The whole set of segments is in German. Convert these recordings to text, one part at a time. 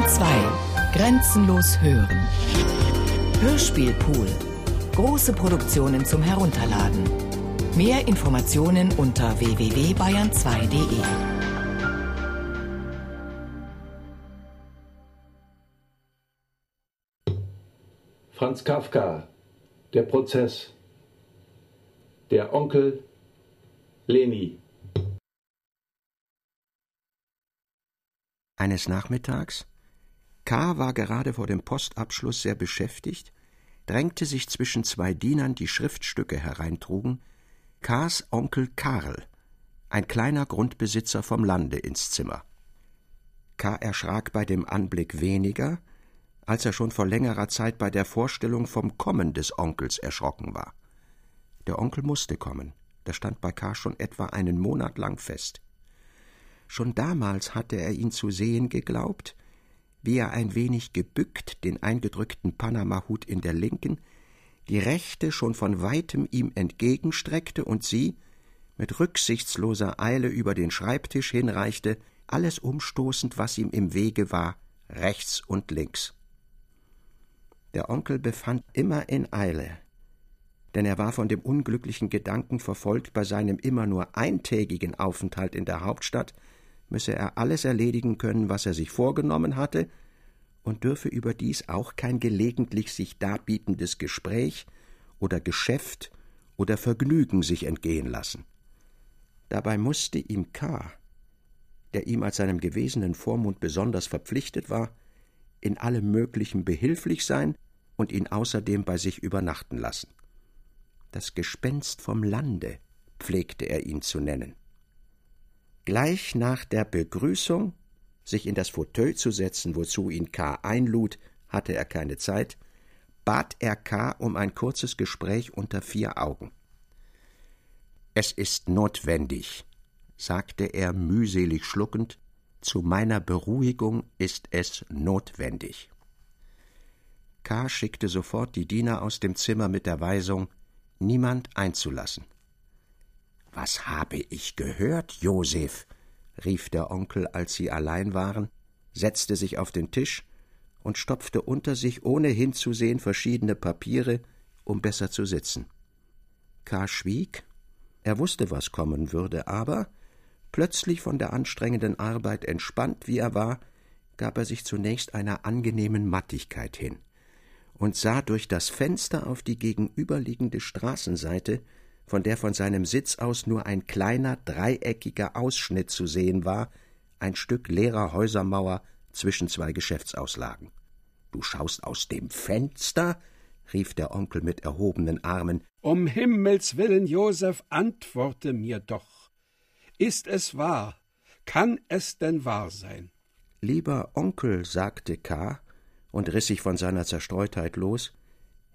Bayern 2. Grenzenlos hören. Hörspielpool. Große Produktionen zum Herunterladen. Mehr Informationen unter www.bayern2.de. Franz Kafka, der Prozess. Der Onkel Leni. Eines Nachmittags, K. war gerade vor dem Postabschluss sehr beschäftigt, drängte sich zwischen zwei Dienern, die Schriftstücke hereintrugen, K.s Onkel Karl, ein kleiner Grundbesitzer vom Lande, ins Zimmer. K. erschrak bei dem Anblick weniger, als er schon vor längerer Zeit bei der Vorstellung vom Kommen des Onkels erschrocken war. Der Onkel musste kommen, das stand bei K. schon etwa einen Monat lang fest. Schon damals hatte er ihn zu sehen geglaubt, wie er ein wenig gebückt den eingedrückten Panamahut in der linken, die rechte schon von weitem ihm entgegenstreckte und sie, mit rücksichtsloser Eile über den Schreibtisch hinreichte, alles umstoßend, was ihm im Wege war, rechts und links. Der Onkel befand immer in Eile, denn er war von dem unglücklichen Gedanken verfolgt, bei seinem immer nur eintägigen Aufenthalt in der Hauptstadt müsse er alles erledigen können, was er sich vorgenommen hatte, und dürfe überdies auch kein gelegentlich sich darbietendes Gespräch oder Geschäft oder Vergnügen sich entgehen lassen. Dabei musste ihm K., der ihm als seinem gewesenen Vormund besonders verpflichtet war, in allem Möglichen behilflich sein und ihn außerdem bei sich übernachten lassen. Das Gespenst vom Lande pflegte er ihn zu nennen. Gleich nach der Begrüßung, sich in das Fauteuil zu setzen, wozu ihn K. einlud, hatte er keine Zeit, bat er K. um ein kurzes Gespräch unter vier Augen. Es ist notwendig, sagte er mühselig schluckend, zu meiner Beruhigung ist es notwendig. K. schickte sofort die Diener aus dem Zimmer mit der Weisung, niemand einzulassen. Was habe ich gehört, Josef? rief der Onkel, als sie allein waren, setzte sich auf den Tisch und stopfte unter sich, ohne hinzusehen, verschiedene Papiere, um besser zu sitzen. K. schwieg, er wusste, was kommen würde, aber, plötzlich von der anstrengenden Arbeit entspannt wie er war, gab er sich zunächst einer angenehmen Mattigkeit hin und sah durch das Fenster auf die gegenüberliegende Straßenseite, von der von seinem Sitz aus nur ein kleiner dreieckiger Ausschnitt zu sehen war, ein Stück leerer Häusermauer zwischen zwei Geschäftsauslagen. Du schaust aus dem Fenster? rief der Onkel mit erhobenen Armen. Um Himmels willen, Josef, antworte mir doch. Ist es wahr? Kann es denn wahr sein? Lieber Onkel, sagte K. und riß sich von seiner Zerstreutheit los,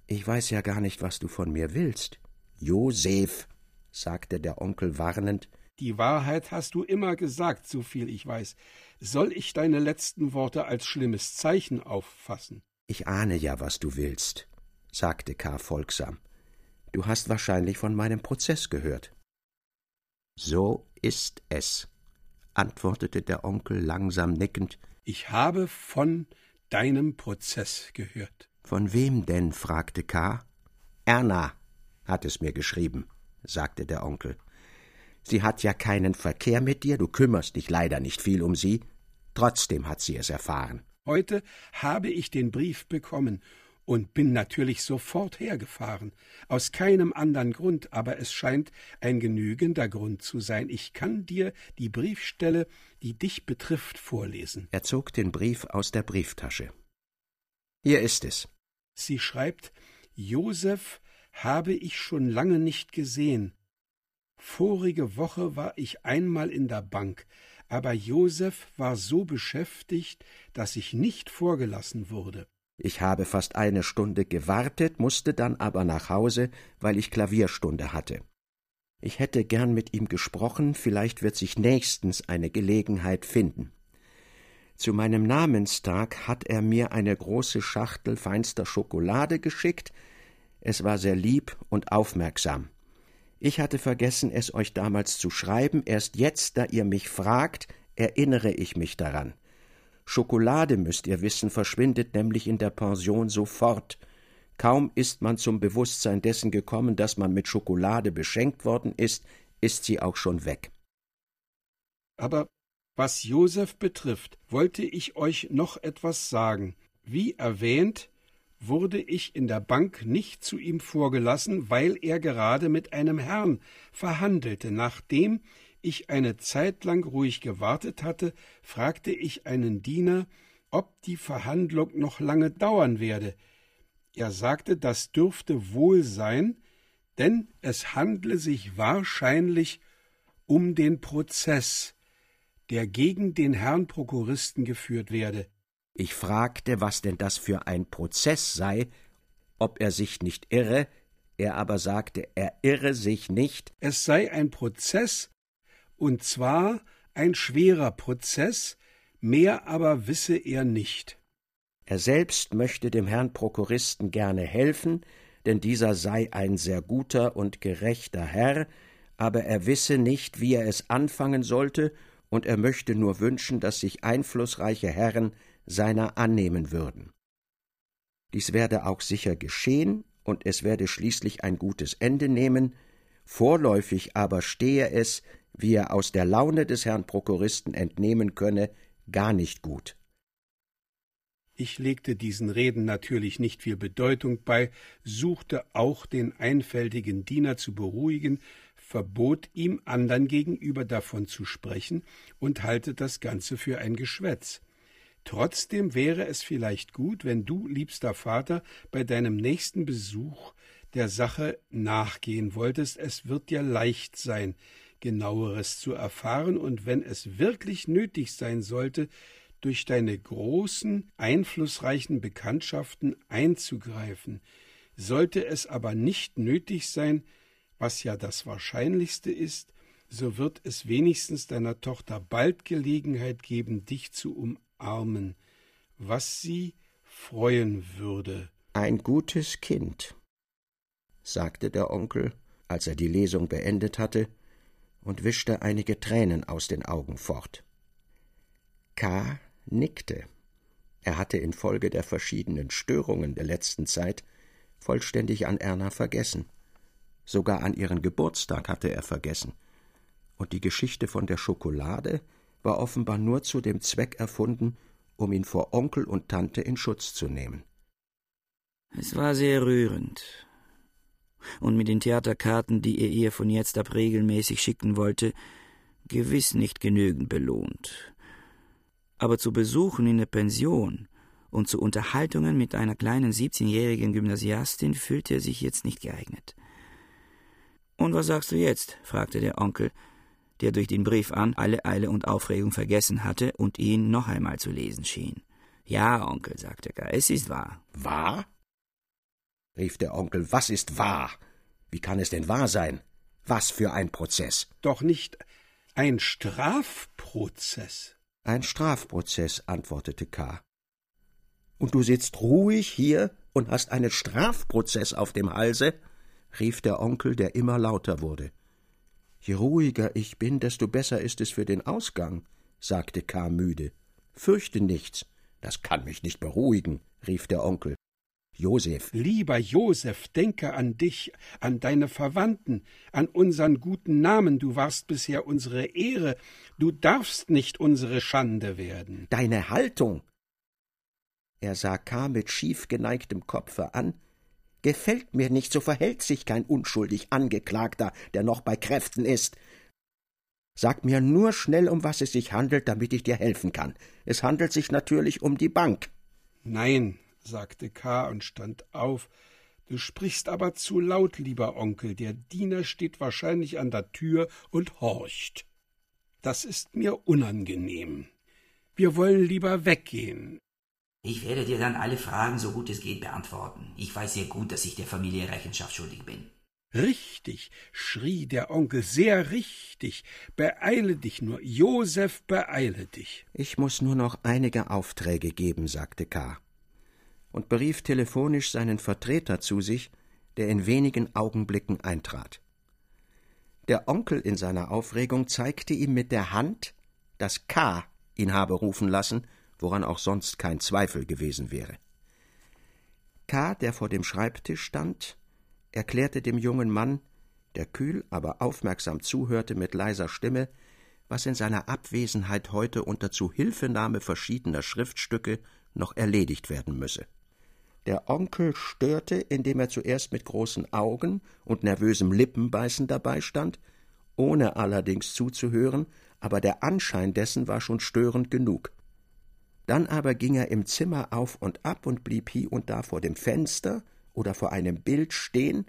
ich weiß ja gar nicht, was du von mir willst. Josef, sagte der Onkel warnend, die Wahrheit hast du immer gesagt, so viel ich weiß. Soll ich deine letzten Worte als schlimmes Zeichen auffassen? Ich ahne ja, was du willst, sagte K. folgsam. Du hast wahrscheinlich von meinem Prozess gehört. So ist es, antwortete der Onkel langsam nickend. Ich habe von deinem Prozess gehört. Von wem denn? fragte K. Erna, hat es mir geschrieben, sagte der Onkel. Sie hat ja keinen Verkehr mit dir, du kümmerst dich leider nicht viel um sie, trotzdem hat sie es erfahren. Heute habe ich den Brief bekommen und bin natürlich sofort hergefahren. Aus keinem anderen Grund, aber es scheint ein genügender Grund zu sein. Ich kann dir die Briefstelle, die dich betrifft, vorlesen. Er zog den Brief aus der Brieftasche. Hier ist es. Sie schreibt Josef habe ich schon lange nicht gesehen. Vorige Woche war ich einmal in der Bank, aber Josef war so beschäftigt, dass ich nicht vorgelassen wurde. Ich habe fast eine Stunde gewartet, musste dann aber nach Hause, weil ich Klavierstunde hatte. Ich hätte gern mit ihm gesprochen, vielleicht wird sich nächstens eine Gelegenheit finden. Zu meinem Namenstag hat er mir eine große Schachtel feinster Schokolade geschickt, es war sehr lieb und aufmerksam. Ich hatte vergessen, es euch damals zu schreiben, erst jetzt, da ihr mich fragt, erinnere ich mich daran. Schokolade, müsst ihr wissen, verschwindet nämlich in der Pension sofort. Kaum ist man zum Bewusstsein dessen gekommen, dass man mit Schokolade beschenkt worden ist, ist sie auch schon weg. Aber was Josef betrifft, wollte ich euch noch etwas sagen. Wie erwähnt, wurde ich in der Bank nicht zu ihm vorgelassen, weil er gerade mit einem Herrn verhandelte. Nachdem ich eine Zeit lang ruhig gewartet hatte, fragte ich einen Diener, ob die Verhandlung noch lange dauern werde. Er sagte, das dürfte wohl sein, denn es handle sich wahrscheinlich um den Prozess, der gegen den Herrn Prokuristen geführt werde. Ich fragte, was denn das für ein Prozess sei, ob er sich nicht irre, er aber sagte, er irre sich nicht. Es sei ein Prozess, und zwar ein schwerer Prozess, mehr aber wisse er nicht. Er selbst möchte dem Herrn Prokuristen gerne helfen, denn dieser sei ein sehr guter und gerechter Herr, aber er wisse nicht, wie er es anfangen sollte, und er möchte nur wünschen, dass sich einflussreiche Herren seiner annehmen würden. Dies werde auch sicher geschehen, und es werde schließlich ein gutes Ende nehmen, vorläufig aber stehe es, wie er aus der Laune des Herrn Prokuristen entnehmen könne, gar nicht gut. Ich legte diesen Reden natürlich nicht viel Bedeutung bei, suchte auch den einfältigen Diener zu beruhigen, verbot ihm andern gegenüber davon zu sprechen und halte das Ganze für ein Geschwätz. Trotzdem wäre es vielleicht gut, wenn du, liebster Vater, bei deinem nächsten Besuch der Sache nachgehen wolltest. Es wird dir leicht sein, genaueres zu erfahren, und wenn es wirklich nötig sein sollte, durch deine großen, einflussreichen Bekanntschaften einzugreifen. Sollte es aber nicht nötig sein, was ja das Wahrscheinlichste ist, so wird es wenigstens deiner Tochter bald Gelegenheit geben, dich zu umarmen, was sie freuen würde. Ein gutes Kind, sagte der Onkel, als er die Lesung beendet hatte, und wischte einige Tränen aus den Augen fort. K. nickte. Er hatte infolge der verschiedenen Störungen der letzten Zeit vollständig an Erna vergessen. Sogar an ihren Geburtstag hatte er vergessen. Und die Geschichte von der Schokolade war offenbar nur zu dem Zweck erfunden, um ihn vor Onkel und Tante in Schutz zu nehmen. Es war sehr rührend. Und mit den Theaterkarten, die ihr ihr von jetzt ab regelmäßig schicken wollte, gewiss nicht genügend belohnt. Aber zu Besuchen in der Pension und zu Unterhaltungen mit einer kleinen siebzehnjährigen Gymnasiastin fühlte er sich jetzt nicht geeignet. Und was sagst du jetzt? fragte der Onkel, der durch den Brief an alle Eile und Aufregung vergessen hatte und ihn noch einmal zu lesen schien. Ja, Onkel, sagte Gar, es ist wahr. Wahr? rief der Onkel, was ist wahr? Wie kann es denn wahr sein? Was für ein Prozess? Doch nicht ein Strafprozess. Ein Strafprozess, antwortete K. Und du sitzt ruhig hier und hast einen Strafprozess auf dem Halse? rief der Onkel, der immer lauter wurde. Je ruhiger ich bin, desto besser ist es für den Ausgang, sagte K. müde. Fürchte nichts. Das kann mich nicht beruhigen, rief der Onkel. Josef. Lieber Josef, denke an dich, an deine Verwandten, an unseren guten Namen. Du warst bisher unsere Ehre. Du darfst nicht unsere Schande werden. Deine Haltung. Er sah K. mit schief geneigtem Kopfe an Gefällt mir nicht, so verhält sich kein unschuldig Angeklagter, der noch bei Kräften ist. Sag mir nur schnell, um was es sich handelt, damit ich dir helfen kann. Es handelt sich natürlich um die Bank. Nein, sagte K. und stand auf. Du sprichst aber zu laut, lieber Onkel. Der Diener steht wahrscheinlich an der Tür und horcht. Das ist mir unangenehm. Wir wollen lieber weggehen. Ich werde dir dann alle Fragen so gut es geht beantworten. Ich weiß sehr gut, dass ich der Familie Rechenschaft schuldig bin. Richtig, schrie der Onkel, sehr richtig. Beeile dich nur, Josef, beeile dich. Ich muss nur noch einige Aufträge geben, sagte K. und berief telefonisch seinen Vertreter zu sich, der in wenigen Augenblicken eintrat. Der Onkel in seiner Aufregung zeigte ihm mit der Hand, dass K. ihn habe rufen lassen woran auch sonst kein Zweifel gewesen wäre. K., der vor dem Schreibtisch stand, erklärte dem jungen Mann, der kühl, aber aufmerksam zuhörte mit leiser Stimme, was in seiner Abwesenheit heute unter Zuhilfenahme verschiedener Schriftstücke noch erledigt werden müsse. Der Onkel störte, indem er zuerst mit großen Augen und nervösem Lippenbeißen dabei stand, ohne allerdings zuzuhören, aber der Anschein dessen war schon störend genug. Dann aber ging er im Zimmer auf und ab und blieb hie und da vor dem Fenster oder vor einem Bild stehen,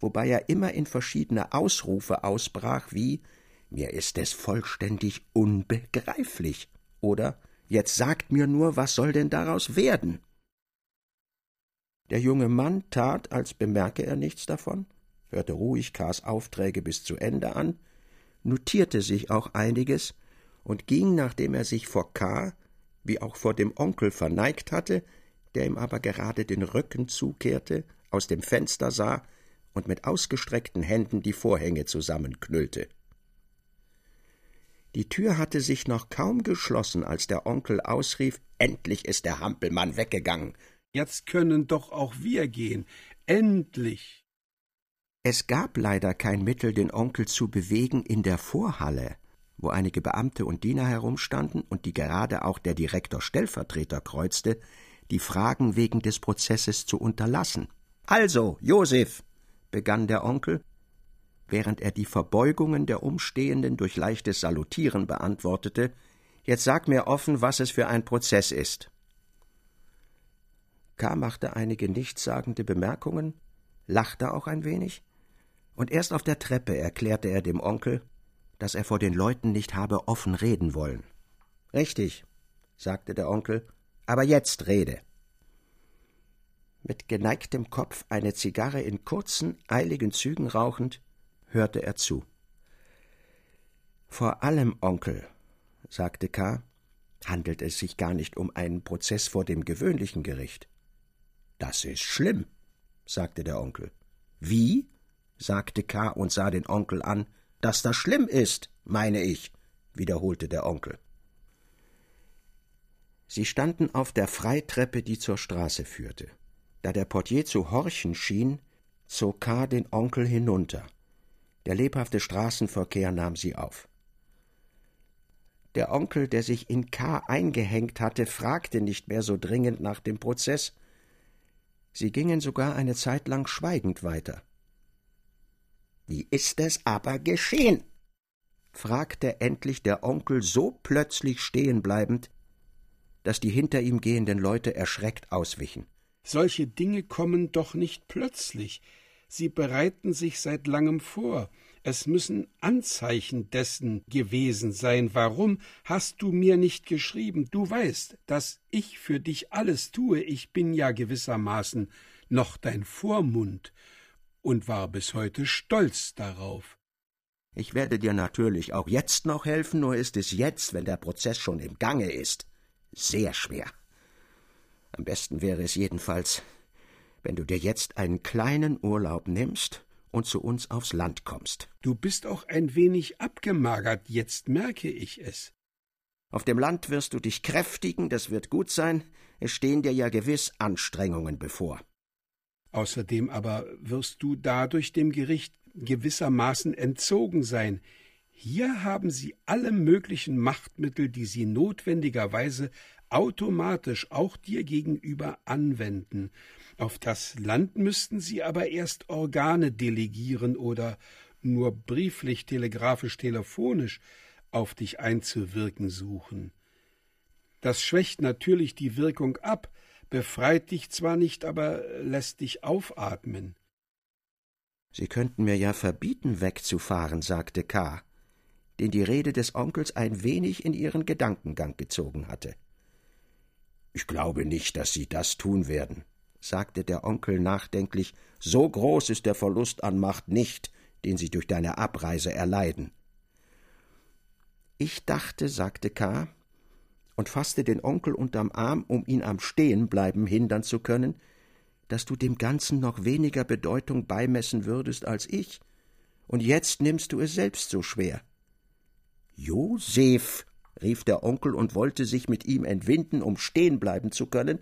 wobei er immer in verschiedene Ausrufe ausbrach, wie Mir ist es vollständig unbegreiflich oder Jetzt sagt mir nur, was soll denn daraus werden? Der junge Mann tat, als bemerke er nichts davon, hörte ruhig Kars Aufträge bis zu Ende an, notierte sich auch einiges und ging, nachdem er sich vor K. wie auch vor dem Onkel verneigt hatte, der ihm aber gerade den Rücken zukehrte, aus dem Fenster sah und mit ausgestreckten Händen die Vorhänge zusammenknüllte. Die Tür hatte sich noch kaum geschlossen, als der Onkel ausrief Endlich ist der Hampelmann weggegangen. Jetzt können doch auch wir gehen. Endlich. Es gab leider kein Mittel, den Onkel zu bewegen in der Vorhalle, wo einige Beamte und Diener herumstanden und die gerade auch der Direktor Stellvertreter kreuzte, die Fragen wegen des Prozesses zu unterlassen. Also, Josef, begann der Onkel, während er die Verbeugungen der Umstehenden durch leichtes Salutieren beantwortete, jetzt sag mir offen, was es für ein Prozess ist. K. machte einige nichtssagende Bemerkungen, lachte auch ein wenig, und erst auf der Treppe erklärte er dem Onkel, dass er vor den Leuten nicht habe offen reden wollen. Richtig, sagte der Onkel, aber jetzt rede. Mit geneigtem Kopf eine Zigarre in kurzen, eiligen Zügen rauchend, hörte er zu. Vor allem, Onkel, sagte K., handelt es sich gar nicht um einen Prozess vor dem gewöhnlichen Gericht. Das ist schlimm, sagte der Onkel. Wie? sagte K. und sah den Onkel an. Dass das schlimm ist, meine ich, wiederholte der Onkel. Sie standen auf der Freitreppe, die zur Straße führte. Da der Portier zu horchen schien, zog K. den Onkel hinunter. Der lebhafte Straßenverkehr nahm sie auf. Der Onkel, der sich in K. eingehängt hatte, fragte nicht mehr so dringend nach dem Prozess, Sie gingen sogar eine Zeit lang schweigend weiter. Wie ist es aber geschehen? fragte endlich der Onkel so plötzlich stehen bleibend, dass die hinter ihm gehenden Leute erschreckt auswichen. Solche Dinge kommen doch nicht plötzlich. Sie bereiten sich seit langem vor. Es müssen Anzeichen dessen gewesen sein. Warum hast du mir nicht geschrieben? Du weißt, dass ich für dich alles tue. Ich bin ja gewissermaßen noch dein Vormund und war bis heute stolz darauf. Ich werde dir natürlich auch jetzt noch helfen, nur ist es jetzt, wenn der Prozess schon im Gange ist, sehr schwer. Am besten wäre es jedenfalls, wenn du dir jetzt einen kleinen Urlaub nimmst und zu uns aufs Land kommst. Du bist auch ein wenig abgemagert, jetzt merke ich es. Auf dem Land wirst du dich kräftigen, das wird gut sein, es stehen dir ja gewiss Anstrengungen bevor. Außerdem aber wirst du dadurch dem Gericht gewissermaßen entzogen sein. Hier haben sie alle möglichen Machtmittel, die sie notwendigerweise automatisch auch dir gegenüber anwenden. Auf das Land müssten sie aber erst Organe delegieren oder nur brieflich, telegrafisch, telefonisch auf dich einzuwirken suchen. Das schwächt natürlich die Wirkung ab, befreit dich zwar nicht, aber lässt dich aufatmen. Sie könnten mir ja verbieten, wegzufahren, sagte K., den die Rede des Onkels ein wenig in ihren Gedankengang gezogen hatte. Ich glaube nicht, dass Sie das tun werden, sagte der Onkel nachdenklich, so groß ist der Verlust an Macht nicht, den sie durch deine Abreise erleiden. Ich dachte, sagte K. und fasste den Onkel unterm Arm, um ihn am Stehenbleiben hindern zu können, dass du dem Ganzen noch weniger Bedeutung beimessen würdest als ich, und jetzt nimmst du es selbst so schwer. Josef, rief der Onkel und wollte sich mit ihm entwinden, um stehen bleiben zu können,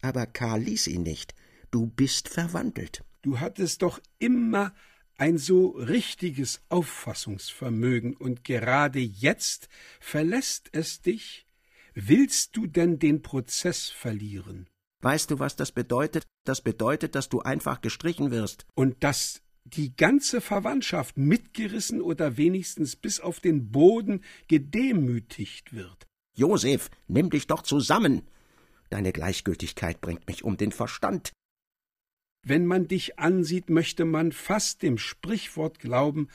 aber Karl ließ ihn nicht. Du bist verwandelt. Du hattest doch immer ein so richtiges Auffassungsvermögen, und gerade jetzt verlässt es dich? Willst du denn den Prozess verlieren? Weißt du, was das bedeutet? Das bedeutet, dass du einfach gestrichen wirst. Und dass die ganze Verwandtschaft mitgerissen oder wenigstens bis auf den Boden gedemütigt wird. Josef, nimm dich doch zusammen. Deine Gleichgültigkeit bringt mich um den Verstand. Wenn man dich ansieht, möchte man fast dem Sprichwort glauben,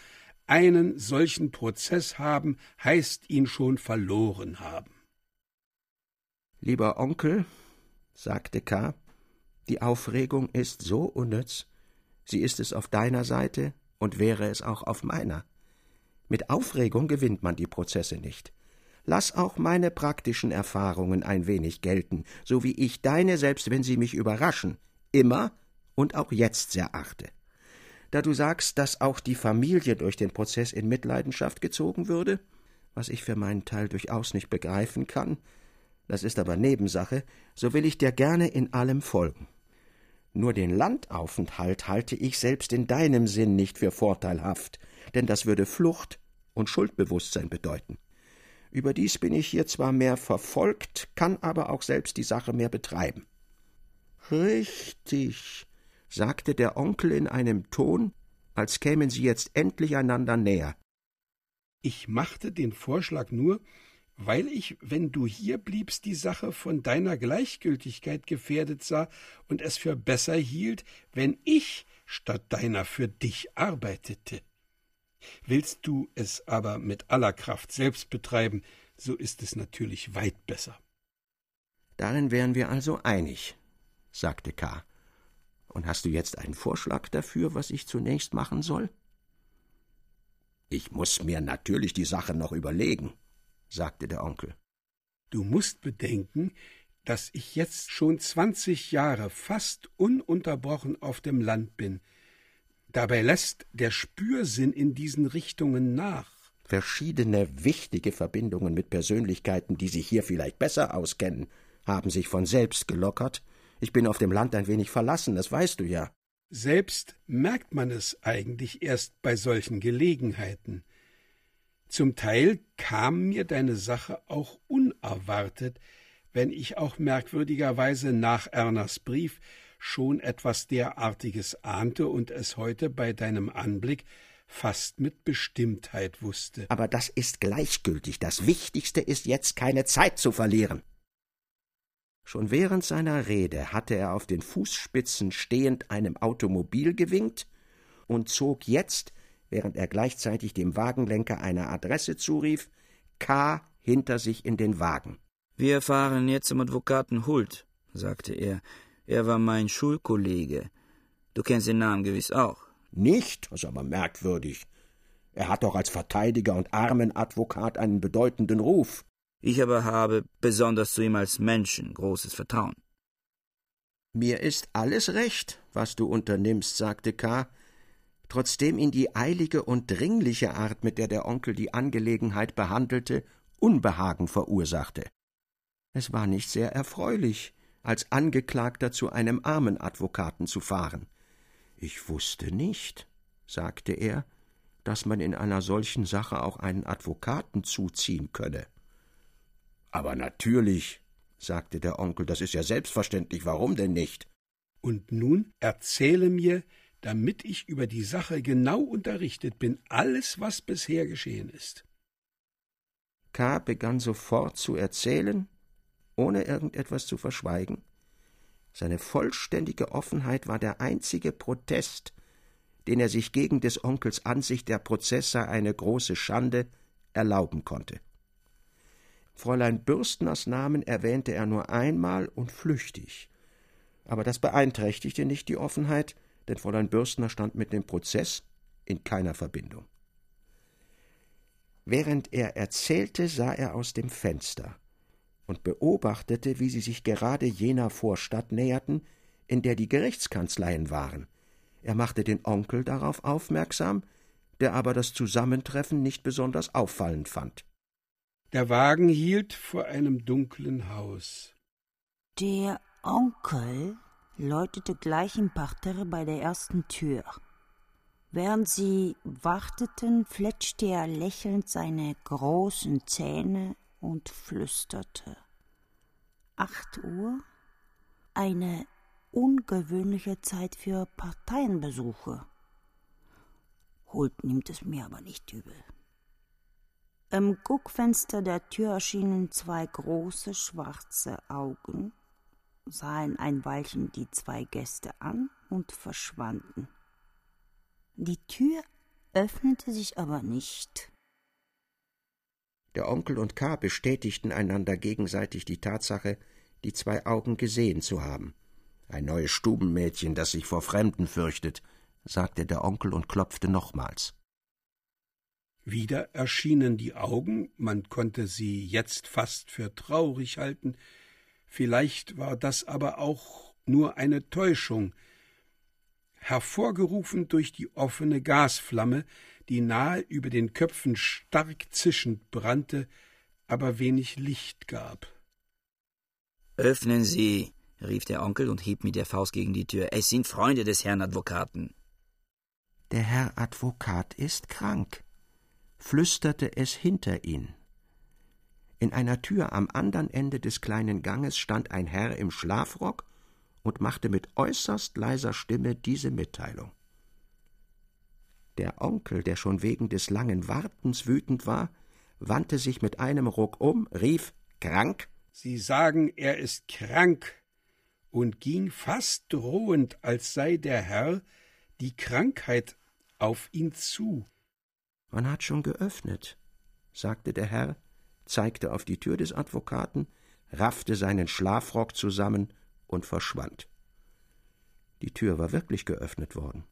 einen solchen Prozess haben, heißt ihn schon verloren haben. Lieber Onkel, sagte K., die Aufregung ist so unnütz, sie ist es auf deiner Seite und wäre es auch auf meiner. Mit Aufregung gewinnt man die Prozesse nicht. Lass auch meine praktischen Erfahrungen ein wenig gelten, so wie ich deine, selbst wenn sie mich überraschen, immer und auch jetzt sehr achte. Da du sagst, dass auch die Familie durch den Prozess in Mitleidenschaft gezogen würde, was ich für meinen Teil durchaus nicht begreifen kann, das ist aber Nebensache, so will ich dir gerne in allem folgen. Nur den Landaufenthalt halte ich selbst in deinem Sinn nicht für vorteilhaft, denn das würde Flucht und Schuldbewusstsein bedeuten. Überdies bin ich hier zwar mehr verfolgt, kann aber auch selbst die Sache mehr betreiben. Richtig, sagte der Onkel in einem Ton, als kämen sie jetzt endlich einander näher. Ich machte den Vorschlag nur, weil ich, wenn du hier bliebst, die Sache von deiner Gleichgültigkeit gefährdet sah und es für besser hielt, wenn ich statt deiner für dich arbeitete. Willst du es aber mit aller Kraft selbst betreiben, so ist es natürlich weit besser. Darin wären wir also einig, sagte K. Und hast du jetzt einen Vorschlag dafür, was ich zunächst machen soll? Ich muss mir natürlich die Sache noch überlegen, sagte der Onkel. Du musst bedenken, dass ich jetzt schon zwanzig Jahre fast ununterbrochen auf dem Land bin. Dabei lässt der Spürsinn in diesen Richtungen nach. Verschiedene wichtige Verbindungen mit Persönlichkeiten, die sich hier vielleicht besser auskennen, haben sich von selbst gelockert. Ich bin auf dem Land ein wenig verlassen, das weißt du ja. Selbst merkt man es eigentlich erst bei solchen Gelegenheiten. Zum Teil kam mir deine Sache auch unerwartet, wenn ich auch merkwürdigerweise nach Erners Brief schon etwas derartiges ahnte und es heute bei deinem Anblick fast mit Bestimmtheit wusste. Aber das ist gleichgültig. Das Wichtigste ist jetzt keine Zeit zu verlieren. Schon während seiner Rede hatte er auf den Fußspitzen stehend einem Automobil gewinkt und zog jetzt während er gleichzeitig dem Wagenlenker eine Adresse zurief, K. hinter sich in den Wagen. Wir fahren jetzt zum Advokaten Hult, sagte er. Er war mein Schulkollege. Du kennst den Namen gewiss auch. Nicht? Das ist aber merkwürdig. Er hat doch als Verteidiger und Armenadvokat einen bedeutenden Ruf. Ich aber habe, besonders zu ihm als Menschen, großes Vertrauen. Mir ist alles recht, was du unternimmst, sagte K., trotzdem ihn die eilige und dringliche Art, mit der der Onkel die Angelegenheit behandelte, Unbehagen verursachte. Es war nicht sehr erfreulich, als Angeklagter zu einem armen Advokaten zu fahren. Ich wusste nicht, sagte er, dass man in einer solchen Sache auch einen Advokaten zuziehen könne. Aber natürlich, sagte der Onkel, das ist ja selbstverständlich, warum denn nicht? Und nun erzähle mir, damit ich über die Sache genau unterrichtet bin, alles, was bisher geschehen ist. K. begann sofort zu erzählen, ohne irgendetwas zu verschweigen. Seine vollständige Offenheit war der einzige Protest, den er sich gegen des Onkels Ansicht, der Prozess sei eine große Schande, erlauben konnte. Fräulein Bürstners Namen erwähnte er nur einmal und flüchtig. Aber das beeinträchtigte nicht die Offenheit, denn Fräulein Bürstner stand mit dem Prozess in keiner Verbindung. Während er erzählte, sah er aus dem Fenster und beobachtete, wie sie sich gerade jener Vorstadt näherten, in der die Gerichtskanzleien waren. Er machte den Onkel darauf aufmerksam, der aber das Zusammentreffen nicht besonders auffallend fand. Der Wagen hielt vor einem dunklen Haus. Der Onkel läutete gleich im Parterre bei der ersten Tür. Während sie warteten, fletschte er lächelnd seine großen Zähne und flüsterte. Acht Uhr? Eine ungewöhnliche Zeit für Parteienbesuche. Holt nimmt es mir aber nicht übel. Im Guckfenster der Tür erschienen zwei große schwarze Augen, sahen ein Weilchen die zwei Gäste an und verschwanden. Die Tür öffnete sich aber nicht. Der Onkel und K. bestätigten einander gegenseitig die Tatsache, die zwei Augen gesehen zu haben. Ein neues Stubenmädchen, das sich vor Fremden fürchtet, sagte der Onkel und klopfte nochmals. Wieder erschienen die Augen, man konnte sie jetzt fast für traurig halten, vielleicht war das aber auch nur eine Täuschung, hervorgerufen durch die offene Gasflamme, die nahe über den Köpfen stark zischend brannte, aber wenig Licht gab. Öffnen Sie, rief der Onkel und hieb mit der Faust gegen die Tür. Es sind Freunde des Herrn Advokaten. Der Herr Advokat ist krank, flüsterte es hinter ihn. In einer Tür am andern Ende des kleinen Ganges stand ein Herr im Schlafrock und machte mit äußerst leiser Stimme diese Mitteilung. Der Onkel, der schon wegen des langen Wartens wütend war, wandte sich mit einem Ruck um, rief Krank. Sie sagen, er ist krank, und ging fast drohend, als sei der Herr die Krankheit auf ihn zu. Man hat schon geöffnet, sagte der Herr, zeigte auf die Tür des Advokaten, raffte seinen Schlafrock zusammen und verschwand. Die Tür war wirklich geöffnet worden.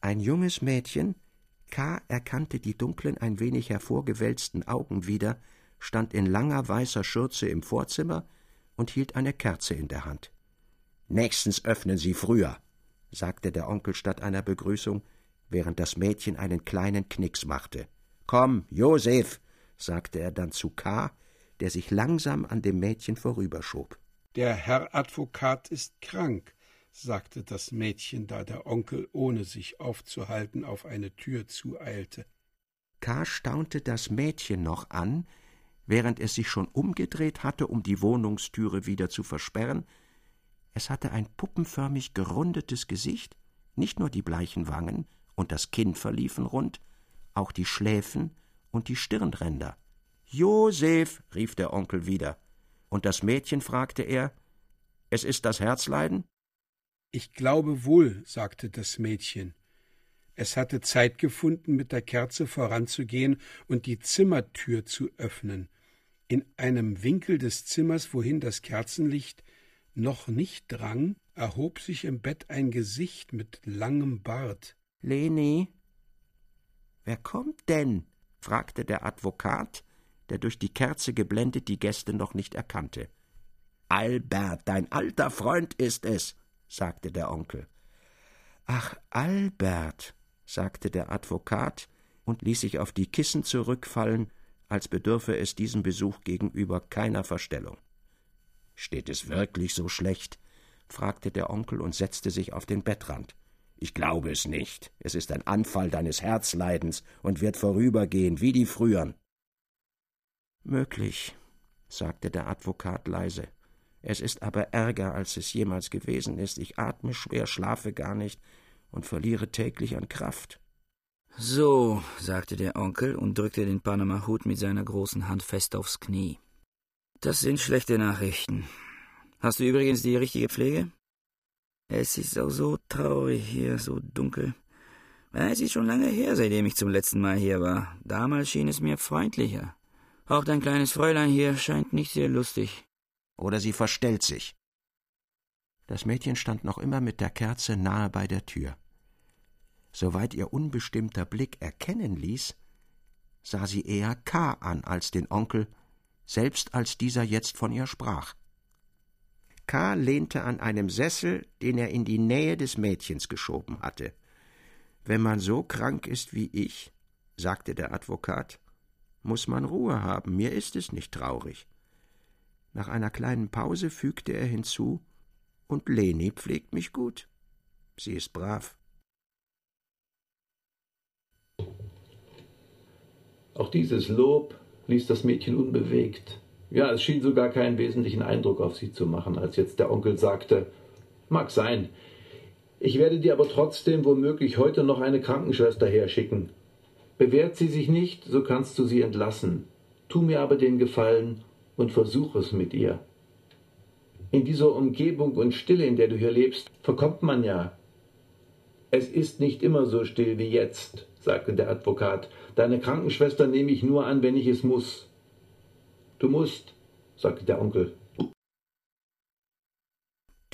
Ein junges Mädchen, K. erkannte die dunklen, ein wenig hervorgewälzten Augen wieder, stand in langer weißer Schürze im Vorzimmer und hielt eine Kerze in der Hand. Nächstens öffnen Sie früher, sagte der Onkel statt einer Begrüßung, während das Mädchen einen kleinen Knicks machte. Komm, Josef, sagte er dann zu K., der sich langsam an dem Mädchen vorüberschob. Der Herr Advokat ist krank, sagte das Mädchen, da der Onkel, ohne sich aufzuhalten, auf eine Tür zueilte. K. staunte das Mädchen noch an, während es sich schon umgedreht hatte, um die Wohnungstüre wieder zu versperren. Es hatte ein puppenförmig gerundetes Gesicht, nicht nur die bleichen Wangen, und das Kinn verliefen rund, auch die Schläfen und die Stirnränder. Josef, rief der Onkel wieder, und das Mädchen fragte er, es ist das Herzleiden? Ich glaube wohl, sagte das Mädchen. Es hatte Zeit gefunden, mit der Kerze voranzugehen und die Zimmertür zu öffnen. In einem Winkel des Zimmers, wohin das Kerzenlicht noch nicht drang, erhob sich im Bett ein Gesicht mit langem Bart. Leni. Wer kommt denn? Fragte der Advokat, der durch die Kerze geblendet die Gäste noch nicht erkannte. Albert, dein alter Freund ist es, sagte der Onkel. Ach, Albert, sagte der Advokat und ließ sich auf die Kissen zurückfallen, als bedürfe es diesem Besuch gegenüber keiner Verstellung. Steht es wirklich so schlecht? fragte der Onkel und setzte sich auf den Bettrand. Ich glaube es nicht. Es ist ein Anfall deines Herzleidens und wird vorübergehen, wie die früheren. Möglich, sagte der Advokat leise. Es ist aber ärger, als es jemals gewesen ist. Ich atme schwer, schlafe gar nicht und verliere täglich an Kraft. So, sagte der Onkel und drückte den Panama-Hut mit seiner großen Hand fest aufs Knie. Das sind schlechte Nachrichten. Hast du übrigens die richtige Pflege? Es ist auch so traurig hier, so dunkel. Es ist schon lange her, seitdem ich zum letzten Mal hier war. Damals schien es mir freundlicher. Auch dein kleines Fräulein hier scheint nicht sehr lustig. Oder sie verstellt sich. Das Mädchen stand noch immer mit der Kerze nahe bei der Tür. Soweit ihr unbestimmter Blick erkennen ließ, sah sie eher K. an als den Onkel, selbst als dieser jetzt von ihr sprach. K. lehnte an einem Sessel, den er in die Nähe des Mädchens geschoben hatte. Wenn man so krank ist wie ich, sagte der Advokat, muss man Ruhe haben, mir ist es nicht traurig. Nach einer kleinen Pause fügte er hinzu Und Leni pflegt mich gut. Sie ist brav. Auch dieses Lob ließ das Mädchen unbewegt. Ja, es schien sogar keinen wesentlichen Eindruck auf sie zu machen, als jetzt der Onkel sagte Mag sein. Ich werde dir aber trotzdem womöglich heute noch eine Krankenschwester herschicken. Bewährt sie sich nicht, so kannst du sie entlassen. Tu mir aber den Gefallen und versuch es mit ihr. In dieser Umgebung und Stille, in der du hier lebst, verkommt man ja. Es ist nicht immer so still wie jetzt, sagte der Advokat. Deine Krankenschwester nehme ich nur an, wenn ich es muss. Du musst, sagte der Onkel.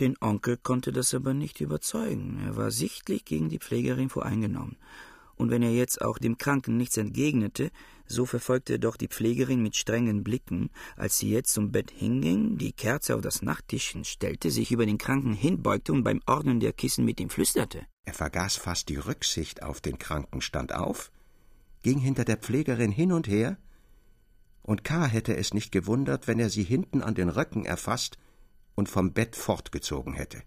Den Onkel konnte das aber nicht überzeugen. Er war sichtlich gegen die Pflegerin voreingenommen. Und wenn er jetzt auch dem Kranken nichts entgegnete, so verfolgte er doch die Pflegerin mit strengen Blicken, als sie jetzt zum Bett hinging, die Kerze auf das Nachttischchen stellte, sich über den Kranken hinbeugte und beim Ordnen der Kissen mit ihm flüsterte. Er vergaß fast die Rücksicht auf den Kranken, stand auf, ging hinter der Pflegerin hin und her, und K. hätte es nicht gewundert, wenn er sie hinten an den Röcken erfasst und vom Bett fortgezogen hätte.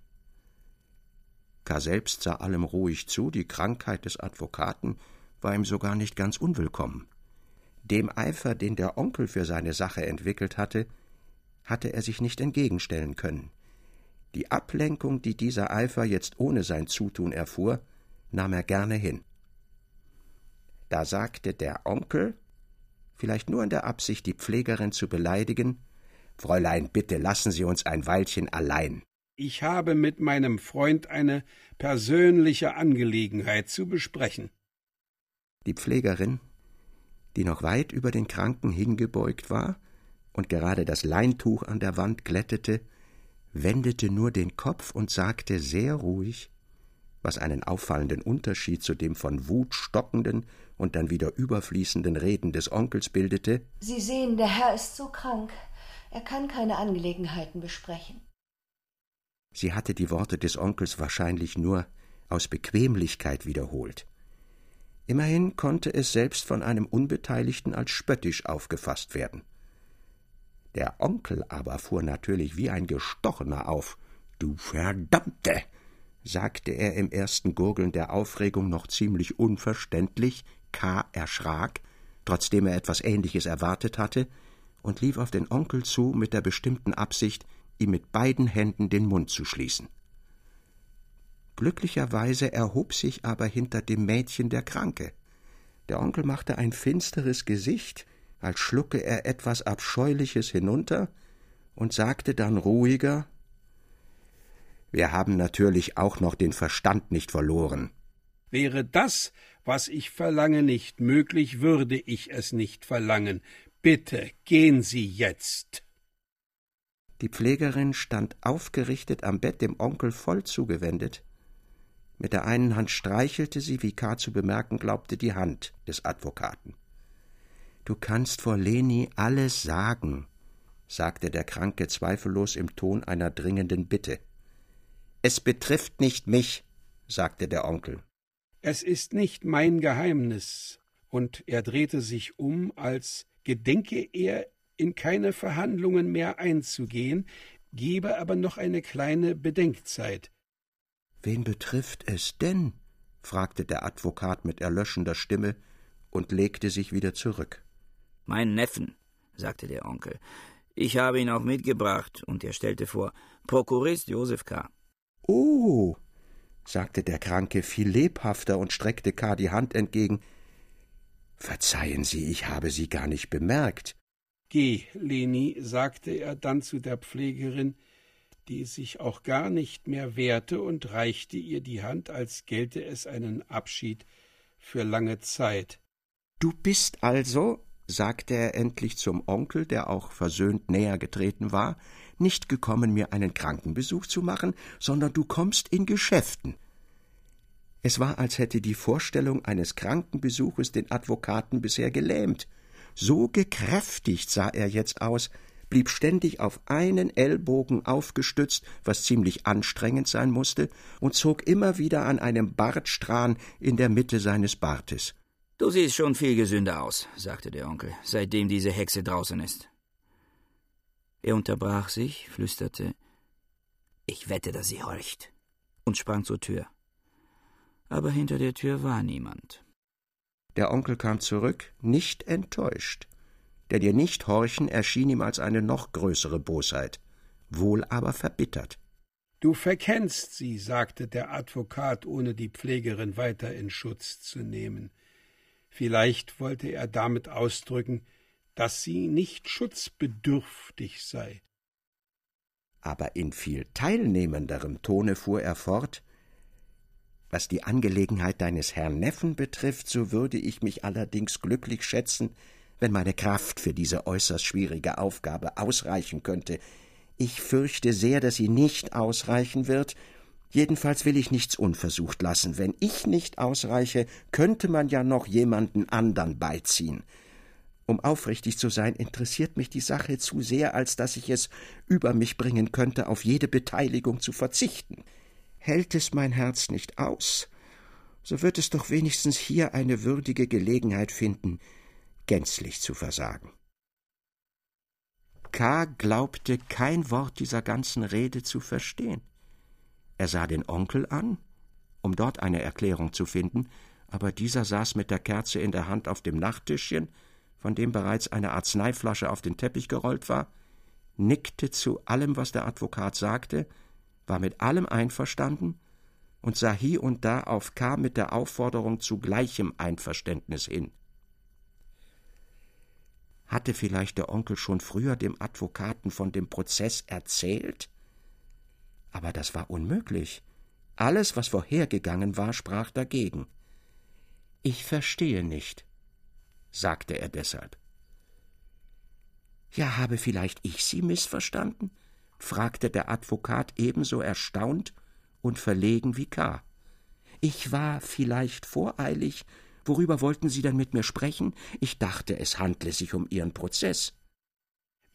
K. selbst sah allem ruhig zu, die Krankheit des Advokaten war ihm sogar nicht ganz unwillkommen. Dem Eifer, den der Onkel für seine Sache entwickelt hatte, hatte er sich nicht entgegenstellen können. Die Ablenkung, die dieser Eifer jetzt ohne sein Zutun erfuhr, nahm er gerne hin. Da sagte der Onkel, vielleicht nur in der Absicht, die Pflegerin zu beleidigen Fräulein, bitte lassen Sie uns ein Weilchen allein. Ich habe mit meinem Freund eine persönliche Angelegenheit zu besprechen. Die Pflegerin, die noch weit über den Kranken hingebeugt war und gerade das Leintuch an der Wand glättete, wendete nur den Kopf und sagte sehr ruhig, was einen auffallenden Unterschied zu dem von Wut stockenden und dann wieder überfließenden Reden des Onkels bildete Sie sehen, der Herr ist so krank. Er kann keine Angelegenheiten besprechen. Sie hatte die Worte des Onkels wahrscheinlich nur aus Bequemlichkeit wiederholt. Immerhin konnte es selbst von einem Unbeteiligten als spöttisch aufgefasst werden. Der Onkel aber fuhr natürlich wie ein Gestochener auf. Du Verdammte! Sagte er im ersten Gurgeln der Aufregung noch ziemlich unverständlich. K. erschrak, trotzdem er etwas Ähnliches erwartet hatte, und lief auf den Onkel zu mit der bestimmten Absicht, ihm mit beiden Händen den Mund zu schließen. Glücklicherweise erhob sich aber hinter dem Mädchen der Kranke. Der Onkel machte ein finsteres Gesicht, als schlucke er etwas Abscheuliches hinunter, und sagte dann ruhiger Wir haben natürlich auch noch den Verstand nicht verloren. Wäre das, was ich verlange, nicht möglich, würde ich es nicht verlangen. Bitte gehen Sie jetzt. Die Pflegerin stand aufgerichtet am Bett dem Onkel voll zugewendet. Mit der einen Hand streichelte sie, wie K. zu bemerken glaubte, die Hand des Advokaten. Du kannst vor Leni alles sagen, sagte der Kranke zweifellos im Ton einer dringenden Bitte. Es betrifft nicht mich, sagte der Onkel. Es ist nicht mein Geheimnis. Und er drehte sich um, als gedenke er, in keine Verhandlungen mehr einzugehen, gebe aber noch eine kleine Bedenkzeit. Wen betrifft es denn? fragte der Advokat mit erlöschender Stimme und legte sich wieder zurück. Mein Neffen, sagte der Onkel. Ich habe ihn auch mitgebracht, und er stellte vor, Prokurist Josef K. Oh, sagte der Kranke viel lebhafter und streckte K. die Hand entgegen. Verzeihen Sie, ich habe Sie gar nicht bemerkt. Geh, Leni, sagte er dann zu der Pflegerin, die sich auch gar nicht mehr wehrte und reichte ihr die Hand, als gelte es einen Abschied für lange Zeit. Du bist also, sagte er endlich zum Onkel, der auch versöhnt näher getreten war, nicht gekommen, mir einen Krankenbesuch zu machen, sondern du kommst in Geschäften. Es war, als hätte die Vorstellung eines Krankenbesuches den Advokaten bisher gelähmt. So gekräftigt sah er jetzt aus, blieb ständig auf einen Ellbogen aufgestützt, was ziemlich anstrengend sein musste, und zog immer wieder an einem Bartstrahn in der Mitte seines Bartes. Du siehst schon viel gesünder aus, sagte der Onkel, seitdem diese Hexe draußen ist. Er unterbrach sich, flüsterte Ich wette, dass sie horcht, und sprang zur Tür. Aber hinter der Tür war niemand. Der Onkel kam zurück, nicht enttäuscht, denn ihr Nichthorchen erschien ihm als eine noch größere Bosheit, wohl aber verbittert. Du verkennst sie, sagte der Advokat, ohne die Pflegerin weiter in Schutz zu nehmen. Vielleicht wollte er damit ausdrücken, dass sie nicht schutzbedürftig sei. Aber in viel teilnehmenderem Tone fuhr er fort Was die Angelegenheit deines Herrn Neffen betrifft, so würde ich mich allerdings glücklich schätzen, wenn meine Kraft für diese äußerst schwierige Aufgabe ausreichen könnte. Ich fürchte sehr, dass sie nicht ausreichen wird, Jedenfalls will ich nichts unversucht lassen. Wenn ich nicht ausreiche, könnte man ja noch jemanden andern beiziehen. Um aufrichtig zu sein, interessiert mich die Sache zu sehr, als dass ich es über mich bringen könnte, auf jede Beteiligung zu verzichten. Hält es mein Herz nicht aus, so wird es doch wenigstens hier eine würdige Gelegenheit finden, gänzlich zu versagen. K. glaubte kein Wort dieser ganzen Rede zu verstehen. Er sah den Onkel an, um dort eine Erklärung zu finden, aber dieser saß mit der Kerze in der Hand auf dem Nachttischchen von dem bereits eine Arzneiflasche auf den Teppich gerollt war, nickte zu allem, was der Advokat sagte, war mit allem einverstanden und sah hie und da auf K. mit der Aufforderung zu gleichem Einverständnis hin. Hatte vielleicht der Onkel schon früher dem Advokaten von dem Prozess erzählt? Aber das war unmöglich. Alles, was vorhergegangen war, sprach dagegen. Ich verstehe nicht, sagte er deshalb. Ja, habe vielleicht ich Sie missverstanden? fragte der Advokat ebenso erstaunt und verlegen wie K. Ich war vielleicht voreilig. Worüber wollten Sie denn mit mir sprechen? Ich dachte, es handle sich um Ihren Prozess.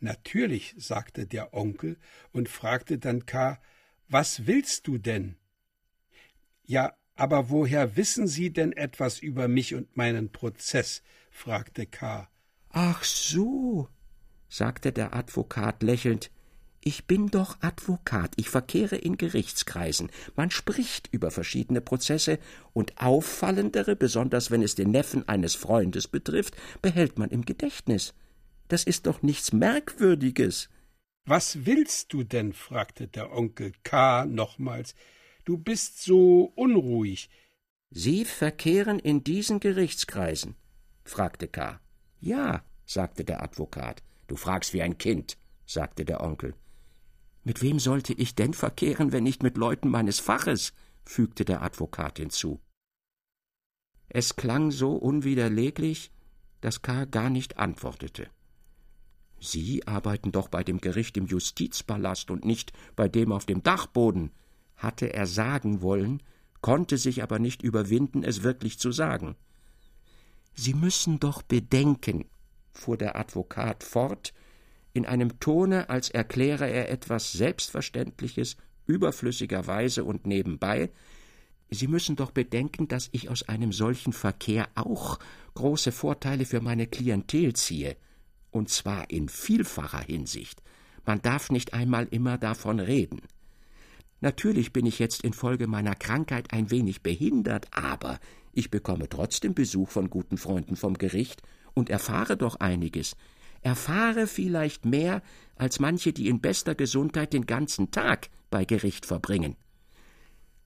Natürlich, sagte der Onkel und fragte dann K. Was willst du denn? Ja, aber woher wissen Sie denn etwas über mich und meinen Prozess? Fragte K. Ach so, sagte der Advokat lächelnd. Ich bin doch Advokat, ich verkehre in Gerichtskreisen. Man spricht über verschiedene Prozesse, und auffallendere, besonders wenn es den Neffen eines Freundes betrifft, behält man im Gedächtnis. Das ist doch nichts Merkwürdiges. Was willst du denn? fragte der Onkel K. nochmals. Du bist so unruhig. Sie verkehren in diesen Gerichtskreisen? Fragte K. Ja, sagte der Advokat. Du fragst wie ein Kind, sagte der Onkel. Mit wem sollte ich denn verkehren, wenn nicht mit Leuten meines Faches? fügte der Advokat hinzu. Es klang so unwiderleglich, dass K. gar nicht antwortete. Sie arbeiten doch bei dem Gericht im Justizpalast und nicht bei dem auf dem Dachboden, hatte er sagen wollen, konnte sich aber nicht überwinden, es wirklich zu sagen. Sie müssen doch bedenken, fuhr der Advokat fort, in einem Tone, als erkläre er etwas Selbstverständliches überflüssigerweise und nebenbei, Sie müssen doch bedenken, dass ich aus einem solchen Verkehr auch große Vorteile für meine Klientel ziehe, und zwar in vielfacher Hinsicht. Man darf nicht einmal immer davon reden. Natürlich bin ich jetzt infolge meiner Krankheit ein wenig behindert, aber ich bekomme trotzdem Besuch von guten Freunden vom Gericht und erfahre doch einiges. Erfahre vielleicht mehr als manche, die in bester Gesundheit den ganzen Tag bei Gericht verbringen.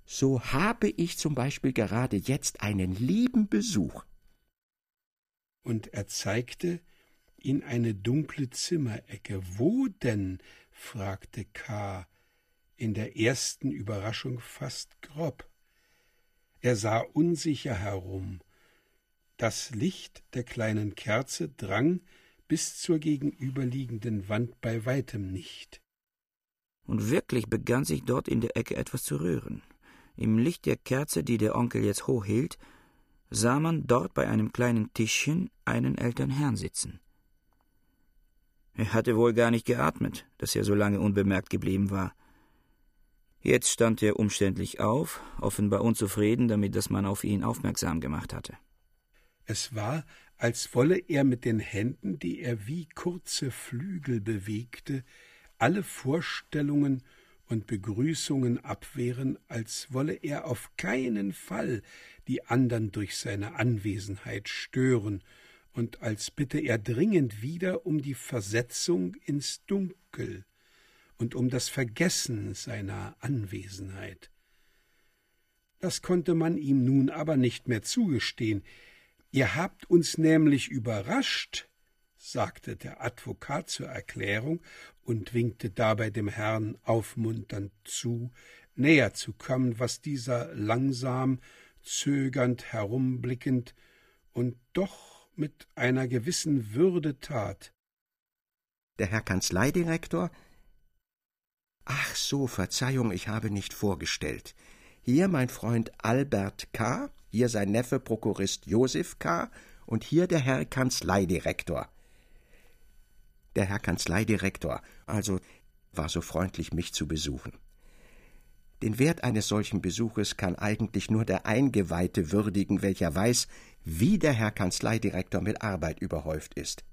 So habe ich zum Beispiel gerade jetzt einen lieben Besuch. Und er zeigte in eine dunkle Zimmerecke. Wo denn? fragte K in der ersten Überraschung fast grob. Er sah unsicher herum. Das Licht der kleinen Kerze drang bis zur gegenüberliegenden Wand bei weitem nicht. Und wirklich begann sich dort in der Ecke etwas zu rühren. Im Licht der Kerze, die der Onkel jetzt hochhielt, sah man dort bei einem kleinen Tischchen einen älteren Herrn sitzen. Er hatte wohl gar nicht geatmet, dass er so lange unbemerkt geblieben war. Jetzt stand er umständlich auf, offenbar unzufrieden damit, dass man auf ihn aufmerksam gemacht hatte. Es war, als wolle er mit den Händen, die er wie kurze Flügel bewegte, alle Vorstellungen und Begrüßungen abwehren, als wolle er auf keinen Fall die andern durch seine Anwesenheit stören, und als bitte er dringend wieder um die Versetzung ins Dunkel und um das Vergessen seiner Anwesenheit. Das konnte man ihm nun aber nicht mehr zugestehen. Ihr habt uns nämlich überrascht, sagte der Advokat zur Erklärung und winkte dabei dem Herrn aufmunternd zu, näher zu kommen, was dieser langsam, zögernd herumblickend und doch mit einer gewissen Würde tat. Der Herr Kanzleidirektor Ach so, Verzeihung, ich habe nicht vorgestellt. Hier mein Freund Albert K., hier sein Neffe Prokurist Josef K. und hier der Herr Kanzleidirektor. Der Herr Kanzleidirektor, also, war so freundlich, mich zu besuchen. Den Wert eines solchen Besuches kann eigentlich nur der Eingeweihte würdigen, welcher weiß, wie der Herr Kanzleidirektor mit Arbeit überhäuft ist.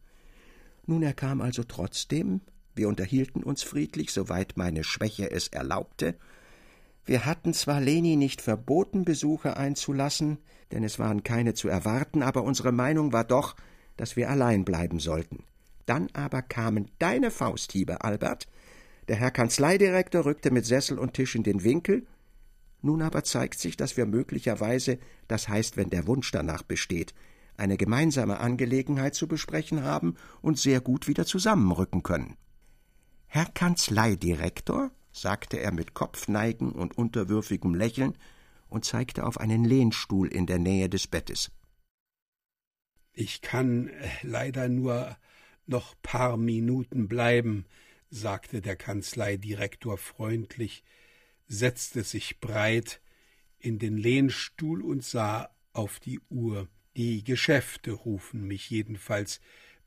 Nun, er kam also trotzdem, wir unterhielten uns friedlich, soweit meine Schwäche es erlaubte. Wir hatten zwar Leni nicht verboten, Besuche einzulassen, denn es waren keine zu erwarten, aber unsere Meinung war doch, dass wir allein bleiben sollten. Dann aber kamen deine Fausthiebe, Albert. Der Herr Kanzleidirektor rückte mit Sessel und Tisch in den Winkel. Nun aber zeigt sich, dass wir möglicherweise, das heißt, wenn der Wunsch danach besteht, eine gemeinsame Angelegenheit zu besprechen haben und sehr gut wieder zusammenrücken können. Herr Kanzleidirektor, sagte er mit Kopfneigen und unterwürfigem Lächeln und zeigte auf einen Lehnstuhl in der Nähe des Bettes. Ich kann äh, leider nur noch paar Minuten bleiben, sagte der Kanzleidirektor freundlich, setzte sich breit in den Lehnstuhl und sah auf die Uhr. Die Geschäfte rufen mich jedenfalls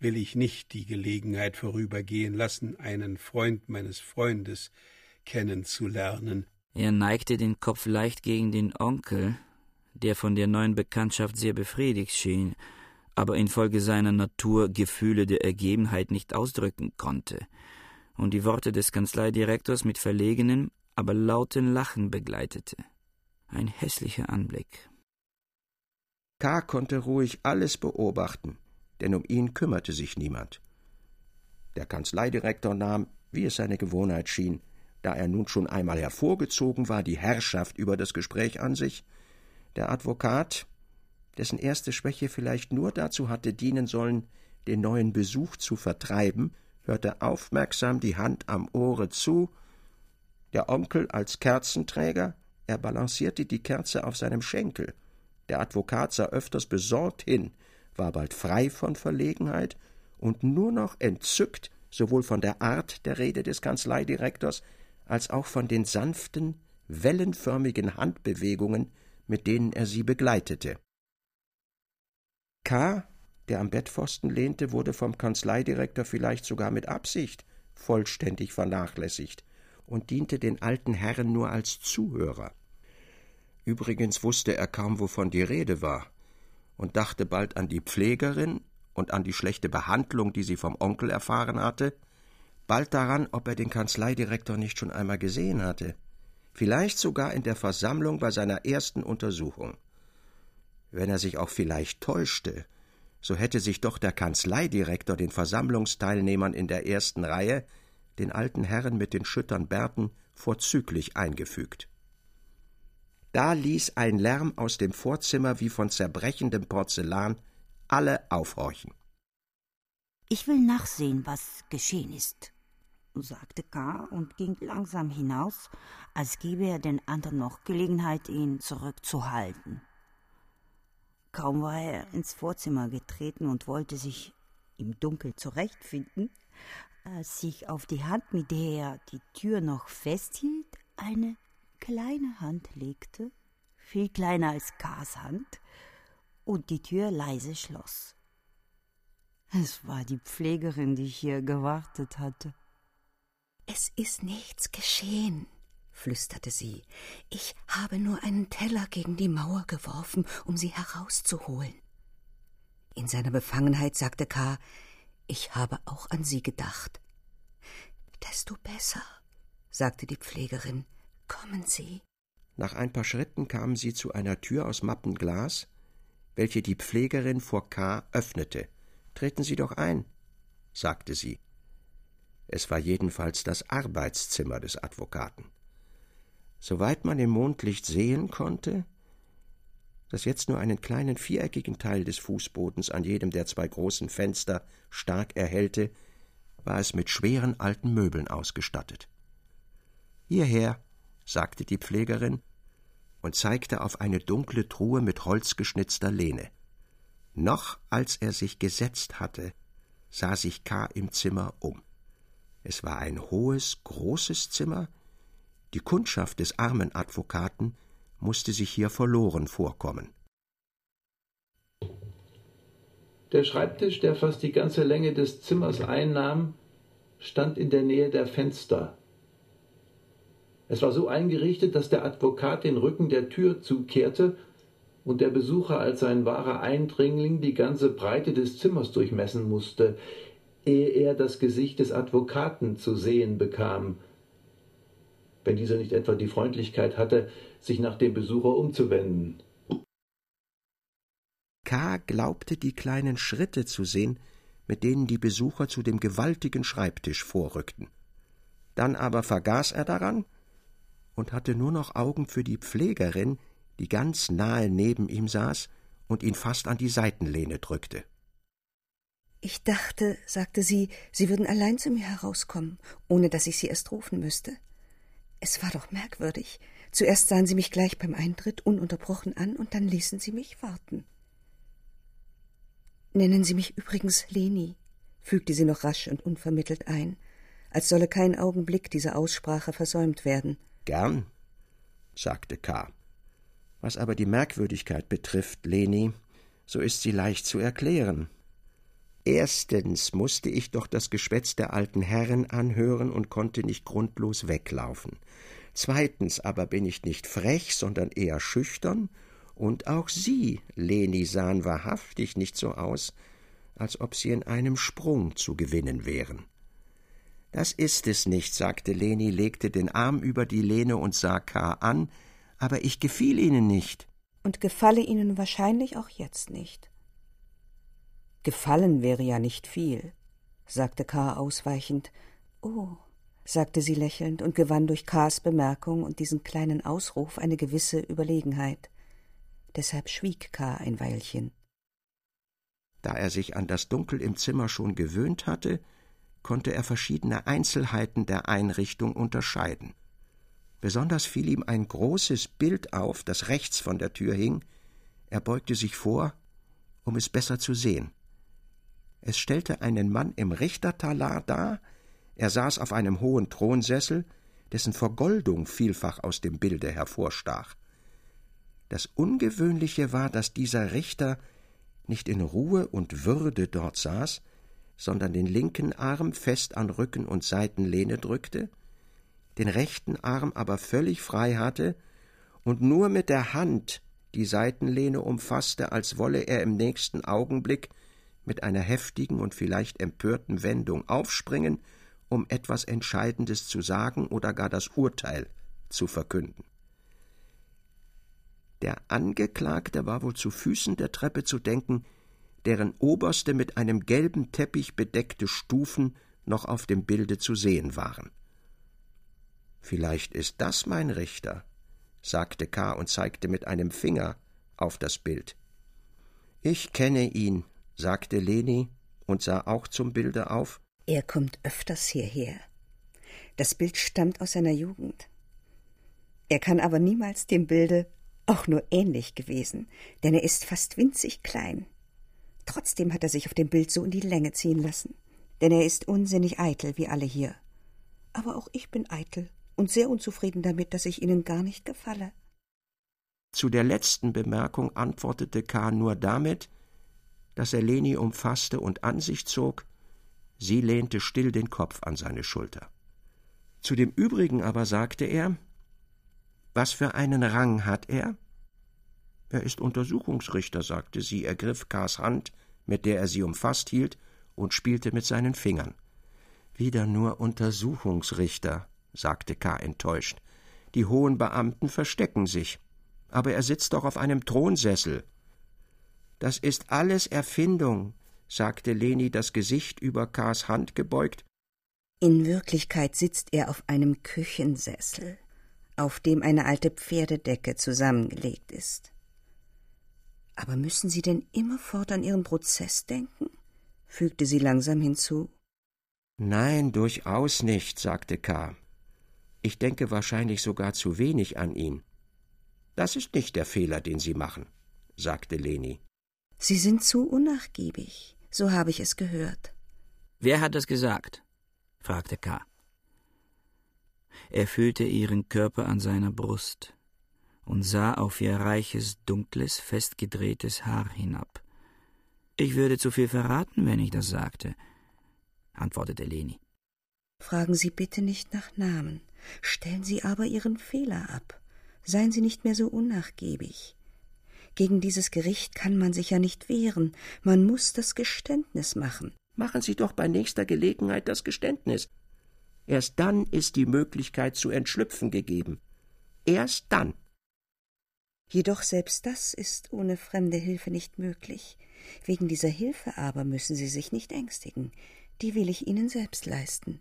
will ich nicht die Gelegenheit vorübergehen lassen, einen Freund meines Freundes kennenzulernen. Er neigte den Kopf leicht gegen den Onkel, der von der neuen Bekanntschaft sehr befriedigt schien, aber infolge seiner Natur Gefühle der Ergebenheit nicht ausdrücken konnte, und die Worte des Kanzleidirektors mit verlegenem, aber lauten Lachen begleitete. Ein hässlicher Anblick. K. konnte ruhig alles beobachten, denn um ihn kümmerte sich niemand. Der Kanzleidirektor nahm, wie es seine Gewohnheit schien, da er nun schon einmal hervorgezogen war, die Herrschaft über das Gespräch an sich. Der Advokat, dessen erste Schwäche vielleicht nur dazu hatte dienen sollen, den neuen Besuch zu vertreiben, hörte aufmerksam die Hand am Ohre zu. Der Onkel als Kerzenträger, er balancierte die Kerze auf seinem Schenkel. Der Advokat sah öfters besorgt hin, war bald frei von Verlegenheit und nur noch entzückt sowohl von der Art der Rede des Kanzleidirektors als auch von den sanften, wellenförmigen Handbewegungen, mit denen er sie begleitete. K., der am Bettpfosten lehnte, wurde vom Kanzleidirektor vielleicht sogar mit Absicht vollständig vernachlässigt und diente den alten Herren nur als Zuhörer. Übrigens wusste er kaum, wovon die Rede war und dachte bald an die Pflegerin und an die schlechte Behandlung, die sie vom Onkel erfahren hatte, bald daran, ob er den Kanzleidirektor nicht schon einmal gesehen hatte, vielleicht sogar in der Versammlung bei seiner ersten Untersuchung. Wenn er sich auch vielleicht täuschte, so hätte sich doch der Kanzleidirektor den Versammlungsteilnehmern in der ersten Reihe, den alten Herren mit den schüttern Bärten, vorzüglich eingefügt. Da ließ ein Lärm aus dem Vorzimmer wie von zerbrechendem Porzellan alle aufhorchen. Ich will nachsehen, was geschehen ist, sagte K. und ging langsam hinaus, als gebe er den anderen noch Gelegenheit, ihn zurückzuhalten. Kaum war er ins Vorzimmer getreten und wollte sich im Dunkel zurechtfinden, als sich auf die Hand, mit der er die Tür noch festhielt, eine kleine Hand legte, viel kleiner als Ks Hand, und die Tür leise schloss. Es war die Pflegerin, die hier gewartet hatte. Es ist nichts geschehen, flüsterte sie. Ich habe nur einen Teller gegen die Mauer geworfen, um sie herauszuholen. In seiner Befangenheit sagte K., ich habe auch an Sie gedacht. Desto besser, sagte die Pflegerin. Kommen Sie. Nach ein paar Schritten kamen sie zu einer Tür aus Mappenglas, welche die Pflegerin vor K. öffnete. Treten Sie doch ein, sagte sie. Es war jedenfalls das Arbeitszimmer des Advokaten. Soweit man im Mondlicht sehen konnte, das jetzt nur einen kleinen viereckigen Teil des Fußbodens an jedem der zwei großen Fenster stark erhellte, war es mit schweren alten Möbeln ausgestattet. Hierher, sagte die Pflegerin und zeigte auf eine dunkle Truhe mit holzgeschnitzter Lehne. Noch als er sich gesetzt hatte, sah sich K. im Zimmer um. Es war ein hohes, großes Zimmer. Die Kundschaft des armen Advokaten musste sich hier verloren vorkommen. Der Schreibtisch, der fast die ganze Länge des Zimmers einnahm, stand in der Nähe der Fenster. Es war so eingerichtet, dass der Advokat den Rücken der Tür zukehrte und der Besucher als ein wahrer Eindringling die ganze Breite des Zimmers durchmessen musste, ehe er das Gesicht des Advokaten zu sehen bekam, wenn dieser nicht etwa die Freundlichkeit hatte, sich nach dem Besucher umzuwenden. K. glaubte die kleinen Schritte zu sehen, mit denen die Besucher zu dem gewaltigen Schreibtisch vorrückten. Dann aber vergaß er daran und hatte nur noch Augen für die Pflegerin, die ganz nahe neben ihm saß und ihn fast an die Seitenlehne drückte. Ich dachte, sagte sie, Sie würden allein zu mir herauskommen, ohne dass ich Sie erst rufen müsste. Es war doch merkwürdig. Zuerst sahen Sie mich gleich beim Eintritt ununterbrochen an und dann ließen Sie mich warten. Nennen Sie mich übrigens Leni, fügte sie noch rasch und unvermittelt ein, als solle kein Augenblick dieser Aussprache versäumt werden. Gern, sagte K. Was aber die Merkwürdigkeit betrifft, Leni, so ist sie leicht zu erklären. Erstens musste ich doch das Geschwätz der alten Herren anhören und konnte nicht grundlos weglaufen. Zweitens aber bin ich nicht frech, sondern eher schüchtern, und auch Sie, Leni, sahen wahrhaftig nicht so aus, als ob Sie in einem Sprung zu gewinnen wären. Das ist es nicht, sagte Leni, legte den Arm über die Lehne und sah K. an, aber ich gefiel Ihnen nicht. Und gefalle Ihnen wahrscheinlich auch jetzt nicht. Gefallen wäre ja nicht viel, sagte K. ausweichend. Oh, sagte sie lächelnd und gewann durch K.s Bemerkung und diesen kleinen Ausruf eine gewisse Überlegenheit. Deshalb schwieg K. ein Weilchen. Da er sich an das Dunkel im Zimmer schon gewöhnt hatte, konnte er verschiedene Einzelheiten der Einrichtung unterscheiden. Besonders fiel ihm ein großes Bild auf, das rechts von der Tür hing. Er beugte sich vor, um es besser zu sehen. Es stellte einen Mann im Richtertalar dar, er saß auf einem hohen Thronsessel, dessen Vergoldung vielfach aus dem Bilde hervorstach. Das Ungewöhnliche war, dass dieser Richter nicht in Ruhe und Würde dort saß, sondern den linken Arm fest an Rücken und Seitenlehne drückte, den rechten Arm aber völlig frei hatte und nur mit der Hand die Seitenlehne umfasste, als wolle er im nächsten Augenblick mit einer heftigen und vielleicht empörten Wendung aufspringen, um etwas Entscheidendes zu sagen oder gar das Urteil zu verkünden. Der Angeklagte war wohl zu Füßen der Treppe zu denken, deren oberste mit einem gelben Teppich bedeckte Stufen noch auf dem Bilde zu sehen waren. Vielleicht ist das mein Richter, sagte K. und zeigte mit einem Finger auf das Bild. Ich kenne ihn, sagte Leni und sah auch zum Bilde auf. Er kommt öfters hierher. Das Bild stammt aus seiner Jugend. Er kann aber niemals dem Bilde auch nur ähnlich gewesen, denn er ist fast winzig klein. Trotzdem hat er sich auf dem Bild so in die Länge ziehen lassen, denn er ist unsinnig eitel wie alle hier. Aber auch ich bin eitel und sehr unzufrieden damit, dass ich Ihnen gar nicht gefalle. Zu der letzten Bemerkung antwortete K. nur damit, dass er Leni umfasste und an sich zog, sie lehnte still den Kopf an seine Schulter. Zu dem übrigen aber sagte er Was für einen Rang hat er? Er ist Untersuchungsrichter, sagte sie, ergriff K.s Hand mit der er sie umfasst hielt, und spielte mit seinen Fingern. Wieder nur Untersuchungsrichter, sagte K. enttäuscht. Die hohen Beamten verstecken sich. Aber er sitzt doch auf einem Thronsessel. Das ist alles Erfindung, sagte Leni, das Gesicht über K.s Hand gebeugt. In Wirklichkeit sitzt er auf einem Küchensessel, auf dem eine alte Pferdedecke zusammengelegt ist. Aber müssen Sie denn immerfort an Ihren Prozess denken? fügte sie langsam hinzu. Nein, durchaus nicht, sagte K. Ich denke wahrscheinlich sogar zu wenig an ihn. Das ist nicht der Fehler, den Sie machen, sagte Leni. Sie sind zu unnachgiebig, so habe ich es gehört. Wer hat das gesagt? fragte K. Er fühlte ihren Körper an seiner Brust und sah auf ihr reiches, dunkles, festgedrehtes Haar hinab. Ich würde zu viel verraten, wenn ich das sagte, antwortete Leni. Fragen Sie bitte nicht nach Namen, stellen Sie aber Ihren Fehler ab. Seien Sie nicht mehr so unnachgiebig. Gegen dieses Gericht kann man sich ja nicht wehren, man muss das Geständnis machen. Machen Sie doch bei nächster Gelegenheit das Geständnis. Erst dann ist die Möglichkeit zu entschlüpfen gegeben. Erst dann. Jedoch selbst das ist ohne fremde Hilfe nicht möglich. Wegen dieser Hilfe aber müssen Sie sich nicht ängstigen. Die will ich Ihnen selbst leisten.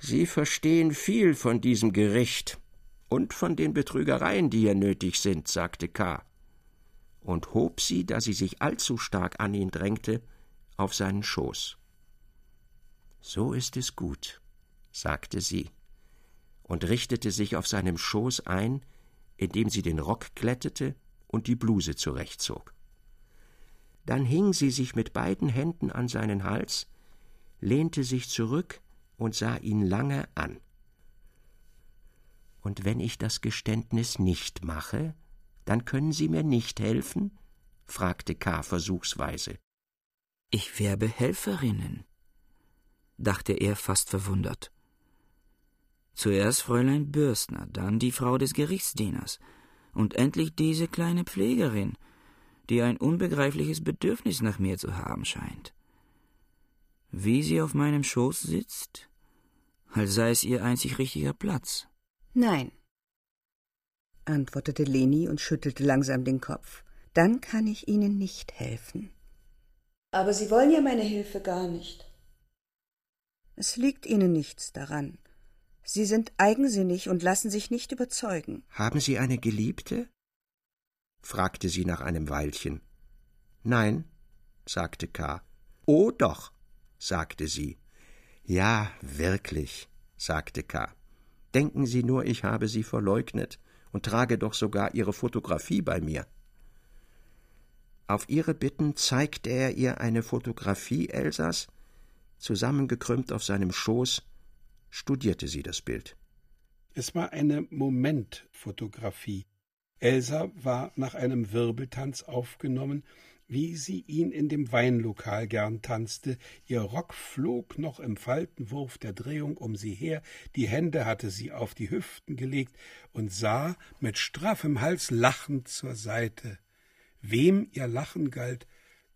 Sie verstehen viel von diesem Gericht und von den Betrügereien, die hier nötig sind, sagte K. und hob sie, da sie sich allzu stark an ihn drängte, auf seinen Schoß. So ist es gut, sagte sie und richtete sich auf seinem Schoß ein, indem sie den Rock glättete und die Bluse zurechtzog. Dann hing sie sich mit beiden Händen an seinen Hals, lehnte sich zurück und sah ihn lange an. Und wenn ich das Geständnis nicht mache, dann können Sie mir nicht helfen? fragte K. versuchsweise. Ich werbe Helferinnen, dachte er fast verwundert. Zuerst Fräulein Bürstner, dann die Frau des Gerichtsdieners und endlich diese kleine Pflegerin, die ein unbegreifliches Bedürfnis nach mir zu haben scheint. Wie sie auf meinem Schoß sitzt, als sei es ihr einzig richtiger Platz. Nein, antwortete Leni und schüttelte langsam den Kopf. Dann kann ich Ihnen nicht helfen. Aber Sie wollen ja meine Hilfe gar nicht. Es liegt Ihnen nichts daran. Sie sind eigensinnig und lassen sich nicht überzeugen. Haben Sie eine Geliebte? fragte sie nach einem Weilchen. Nein, sagte K. Oh doch, sagte sie. Ja, wirklich, sagte K. Denken Sie nur, ich habe Sie verleugnet und trage doch sogar Ihre Fotografie bei mir. Auf ihre Bitten zeigte er ihr eine Fotografie Elsas, zusammengekrümmt auf seinem Schoß, studierte sie das Bild. Es war eine Momentfotografie, Elsa war nach einem Wirbeltanz aufgenommen, wie sie ihn in dem Weinlokal gern tanzte, ihr Rock flog noch im Faltenwurf der Drehung um sie her, die Hände hatte sie auf die Hüften gelegt und sah mit straffem Hals lachend zur Seite. Wem ihr Lachen galt,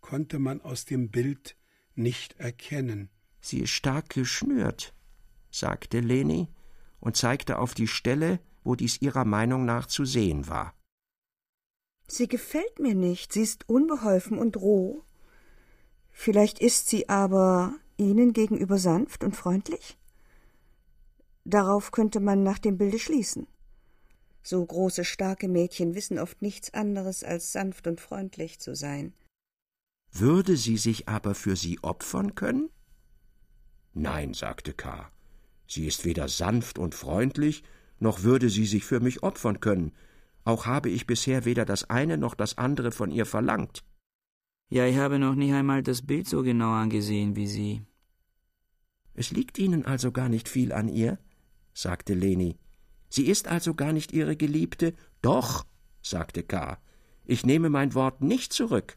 konnte man aus dem Bild nicht erkennen. Sie ist stark geschnürt, sagte Leni und zeigte auf die Stelle, wo dies ihrer Meinung nach zu sehen war. Sie gefällt mir nicht, sie ist unbeholfen und roh. Vielleicht ist sie aber Ihnen gegenüber sanft und freundlich? Darauf könnte man nach dem Bilde schließen. So große, starke Mädchen wissen oft nichts anderes, als sanft und freundlich zu sein. Würde sie sich aber für Sie opfern können? Nein, sagte K. Sie ist weder sanft und freundlich, noch würde sie sich für mich opfern können. Auch habe ich bisher weder das eine noch das andere von ihr verlangt. Ja, ich habe noch nicht einmal das Bild so genau angesehen wie Sie. Es liegt Ihnen also gar nicht viel an ihr? sagte Leni. Sie ist also gar nicht Ihre Geliebte? Doch, sagte K. Ich nehme mein Wort nicht zurück.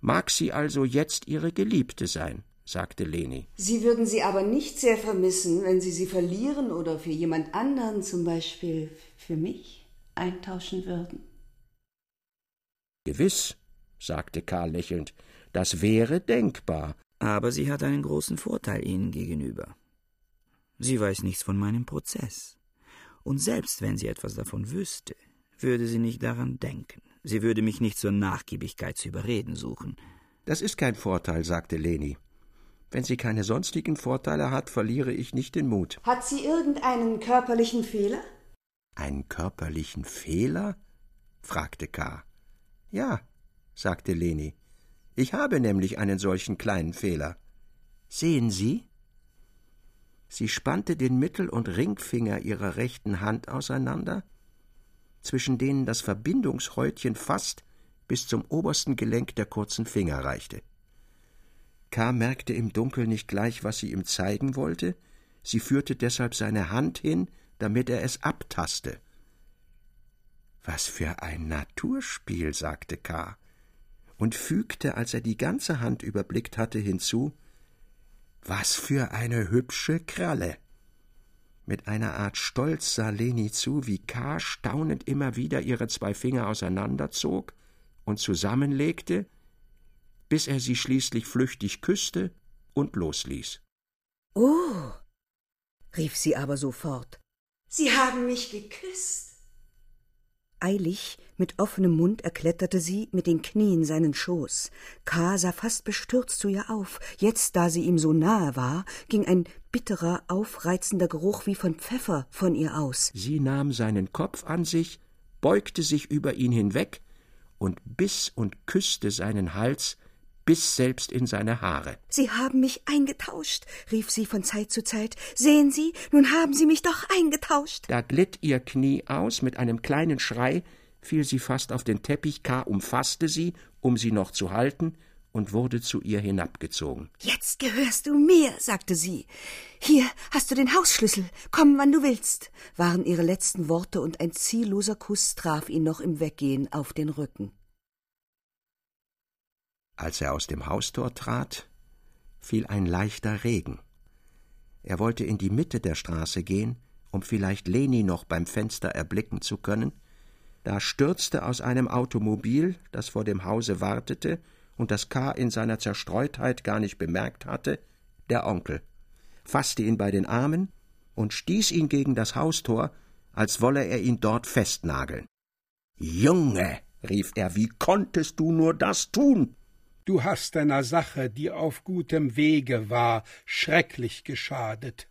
Mag sie also jetzt Ihre Geliebte sein? Sagte Leni. Sie würden sie aber nicht sehr vermissen, wenn Sie sie verlieren oder für jemand anderen, zum Beispiel für mich, eintauschen würden. Gewiss, sagte Karl lächelnd, Das wäre denkbar. Aber sie hat einen großen Vorteil Ihnen gegenüber. Sie weiß nichts von meinem Prozess. Und selbst wenn sie etwas davon wüsste, würde sie nicht daran denken. Sie würde mich nicht zur Nachgiebigkeit zu überreden suchen. Das ist kein Vorteil, sagte Leni. Wenn sie keine sonstigen Vorteile hat, verliere ich nicht den Mut. Hat sie irgendeinen körperlichen Fehler? Einen körperlichen Fehler? fragte K. Ja, sagte Leni. Ich habe nämlich einen solchen kleinen Fehler. Sehen Sie? Sie spannte den Mittel- und Ringfinger ihrer rechten Hand auseinander, zwischen denen das Verbindungshäutchen fast bis zum obersten Gelenk der kurzen Finger reichte. K. merkte im Dunkeln nicht gleich, was sie ihm zeigen wollte, sie führte deshalb seine Hand hin, damit er es abtaste. Was für ein Naturspiel, sagte K. und fügte, als er die ganze Hand überblickt hatte, hinzu Was für eine hübsche Kralle. Mit einer Art Stolz sah Leni zu, wie K. staunend immer wieder ihre zwei Finger auseinanderzog und zusammenlegte, bis er sie schließlich flüchtig küsste und losließ. Oh, rief sie aber sofort. Sie haben mich geküsst. Eilig, mit offenem Mund erkletterte sie mit den Knien seinen Schoß. K. sah fast bestürzt zu ihr auf. Jetzt, da sie ihm so nahe war, ging ein bitterer, aufreizender Geruch wie von Pfeffer von ihr aus. Sie nahm seinen Kopf an sich, beugte sich über ihn hinweg und biss und küsste seinen Hals, bis selbst in seine Haare. Sie haben mich eingetauscht, rief sie von Zeit zu Zeit. Sehen Sie, nun haben Sie mich doch eingetauscht. Da glitt ihr Knie aus, mit einem kleinen Schrei fiel sie fast auf den Teppich, K. umfasste sie, um sie noch zu halten, und wurde zu ihr hinabgezogen. Jetzt gehörst du mir, sagte sie. Hier hast du den Hausschlüssel. Komm, wann du willst, waren ihre letzten Worte, und ein zielloser Kuss traf ihn noch im Weggehen auf den Rücken. Als er aus dem Haustor trat, fiel ein leichter Regen. Er wollte in die Mitte der Straße gehen, um vielleicht Leni noch beim Fenster erblicken zu können, da stürzte aus einem Automobil, das vor dem Hause wartete und das K. in seiner Zerstreutheit gar nicht bemerkt hatte, der Onkel, fasste ihn bei den Armen und stieß ihn gegen das Haustor, als wolle er ihn dort festnageln. Junge, rief er, wie konntest du nur das tun? Du hast deiner Sache, die auf gutem Wege war, schrecklich geschadet.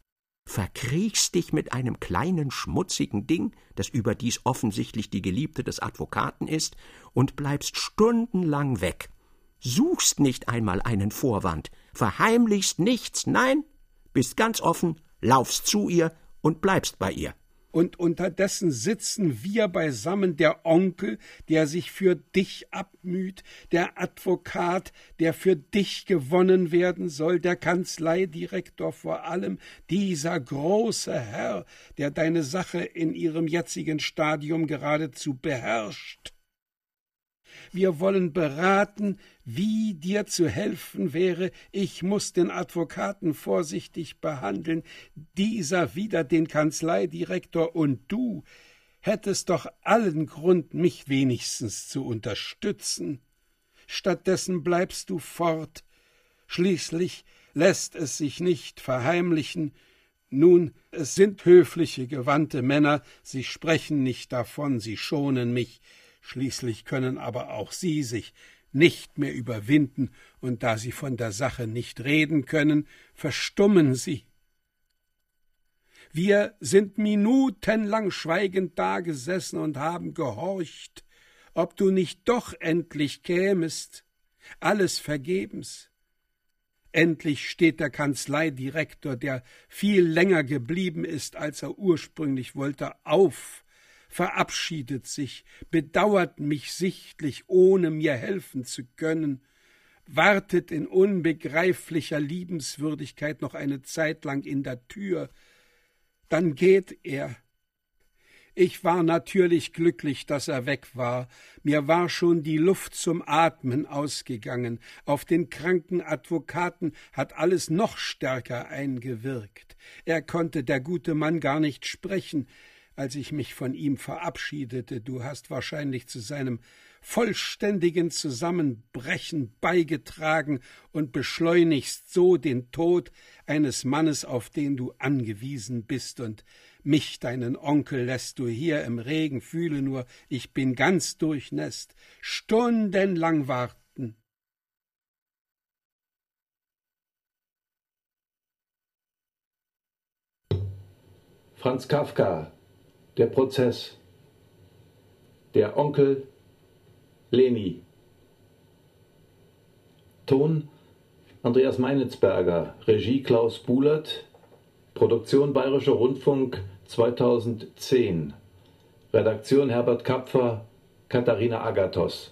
Verkriechst dich mit einem kleinen schmutzigen Ding, das überdies offensichtlich die Geliebte des Advokaten ist, und bleibst stundenlang weg. Suchst nicht einmal einen Vorwand, verheimlichst nichts, nein, bist ganz offen, laufst zu ihr und bleibst bei ihr und unterdessen sitzen wir beisammen der Onkel, der sich für dich abmüht, der Advokat, der für dich gewonnen werden soll, der Kanzleidirektor vor allem, dieser große Herr, der deine Sache in ihrem jetzigen Stadium geradezu beherrscht. Wir wollen beraten, wie dir zu helfen wäre. Ich muss den Advokaten vorsichtig behandeln, dieser wieder den Kanzleidirektor und du hättest doch allen Grund, mich wenigstens zu unterstützen. Stattdessen bleibst du fort. Schließlich lässt es sich nicht verheimlichen. Nun, es sind höfliche, gewandte Männer, sie sprechen nicht davon, sie schonen mich. Schließlich können aber auch Sie sich nicht mehr überwinden, und da Sie von der Sache nicht reden können, verstummen Sie. Wir sind minutenlang schweigend dagesessen und haben gehorcht, ob du nicht doch endlich kämest, alles vergebens. Endlich steht der Kanzleidirektor, der viel länger geblieben ist, als er ursprünglich wollte, auf verabschiedet sich, bedauert mich sichtlich, ohne mir helfen zu können, wartet in unbegreiflicher Liebenswürdigkeit noch eine Zeit lang in der Tür, dann geht er. Ich war natürlich glücklich, dass er weg war. Mir war schon die Luft zum Atmen ausgegangen. Auf den kranken Advokaten hat alles noch stärker eingewirkt. Er konnte der gute Mann gar nicht sprechen als ich mich von ihm verabschiedete. Du hast wahrscheinlich zu seinem vollständigen Zusammenbrechen beigetragen und beschleunigst so den Tod eines Mannes, auf den du angewiesen bist, und mich, deinen Onkel, lässt du hier im Regen, fühle nur, ich bin ganz durchnässt, stundenlang warten. Franz Kafka, der Prozess, der Onkel Leni. Ton Andreas Meinitzberger, Regie Klaus Bulert, Produktion Bayerischer Rundfunk 2010. Redaktion Herbert Kapfer, Katharina Agathos.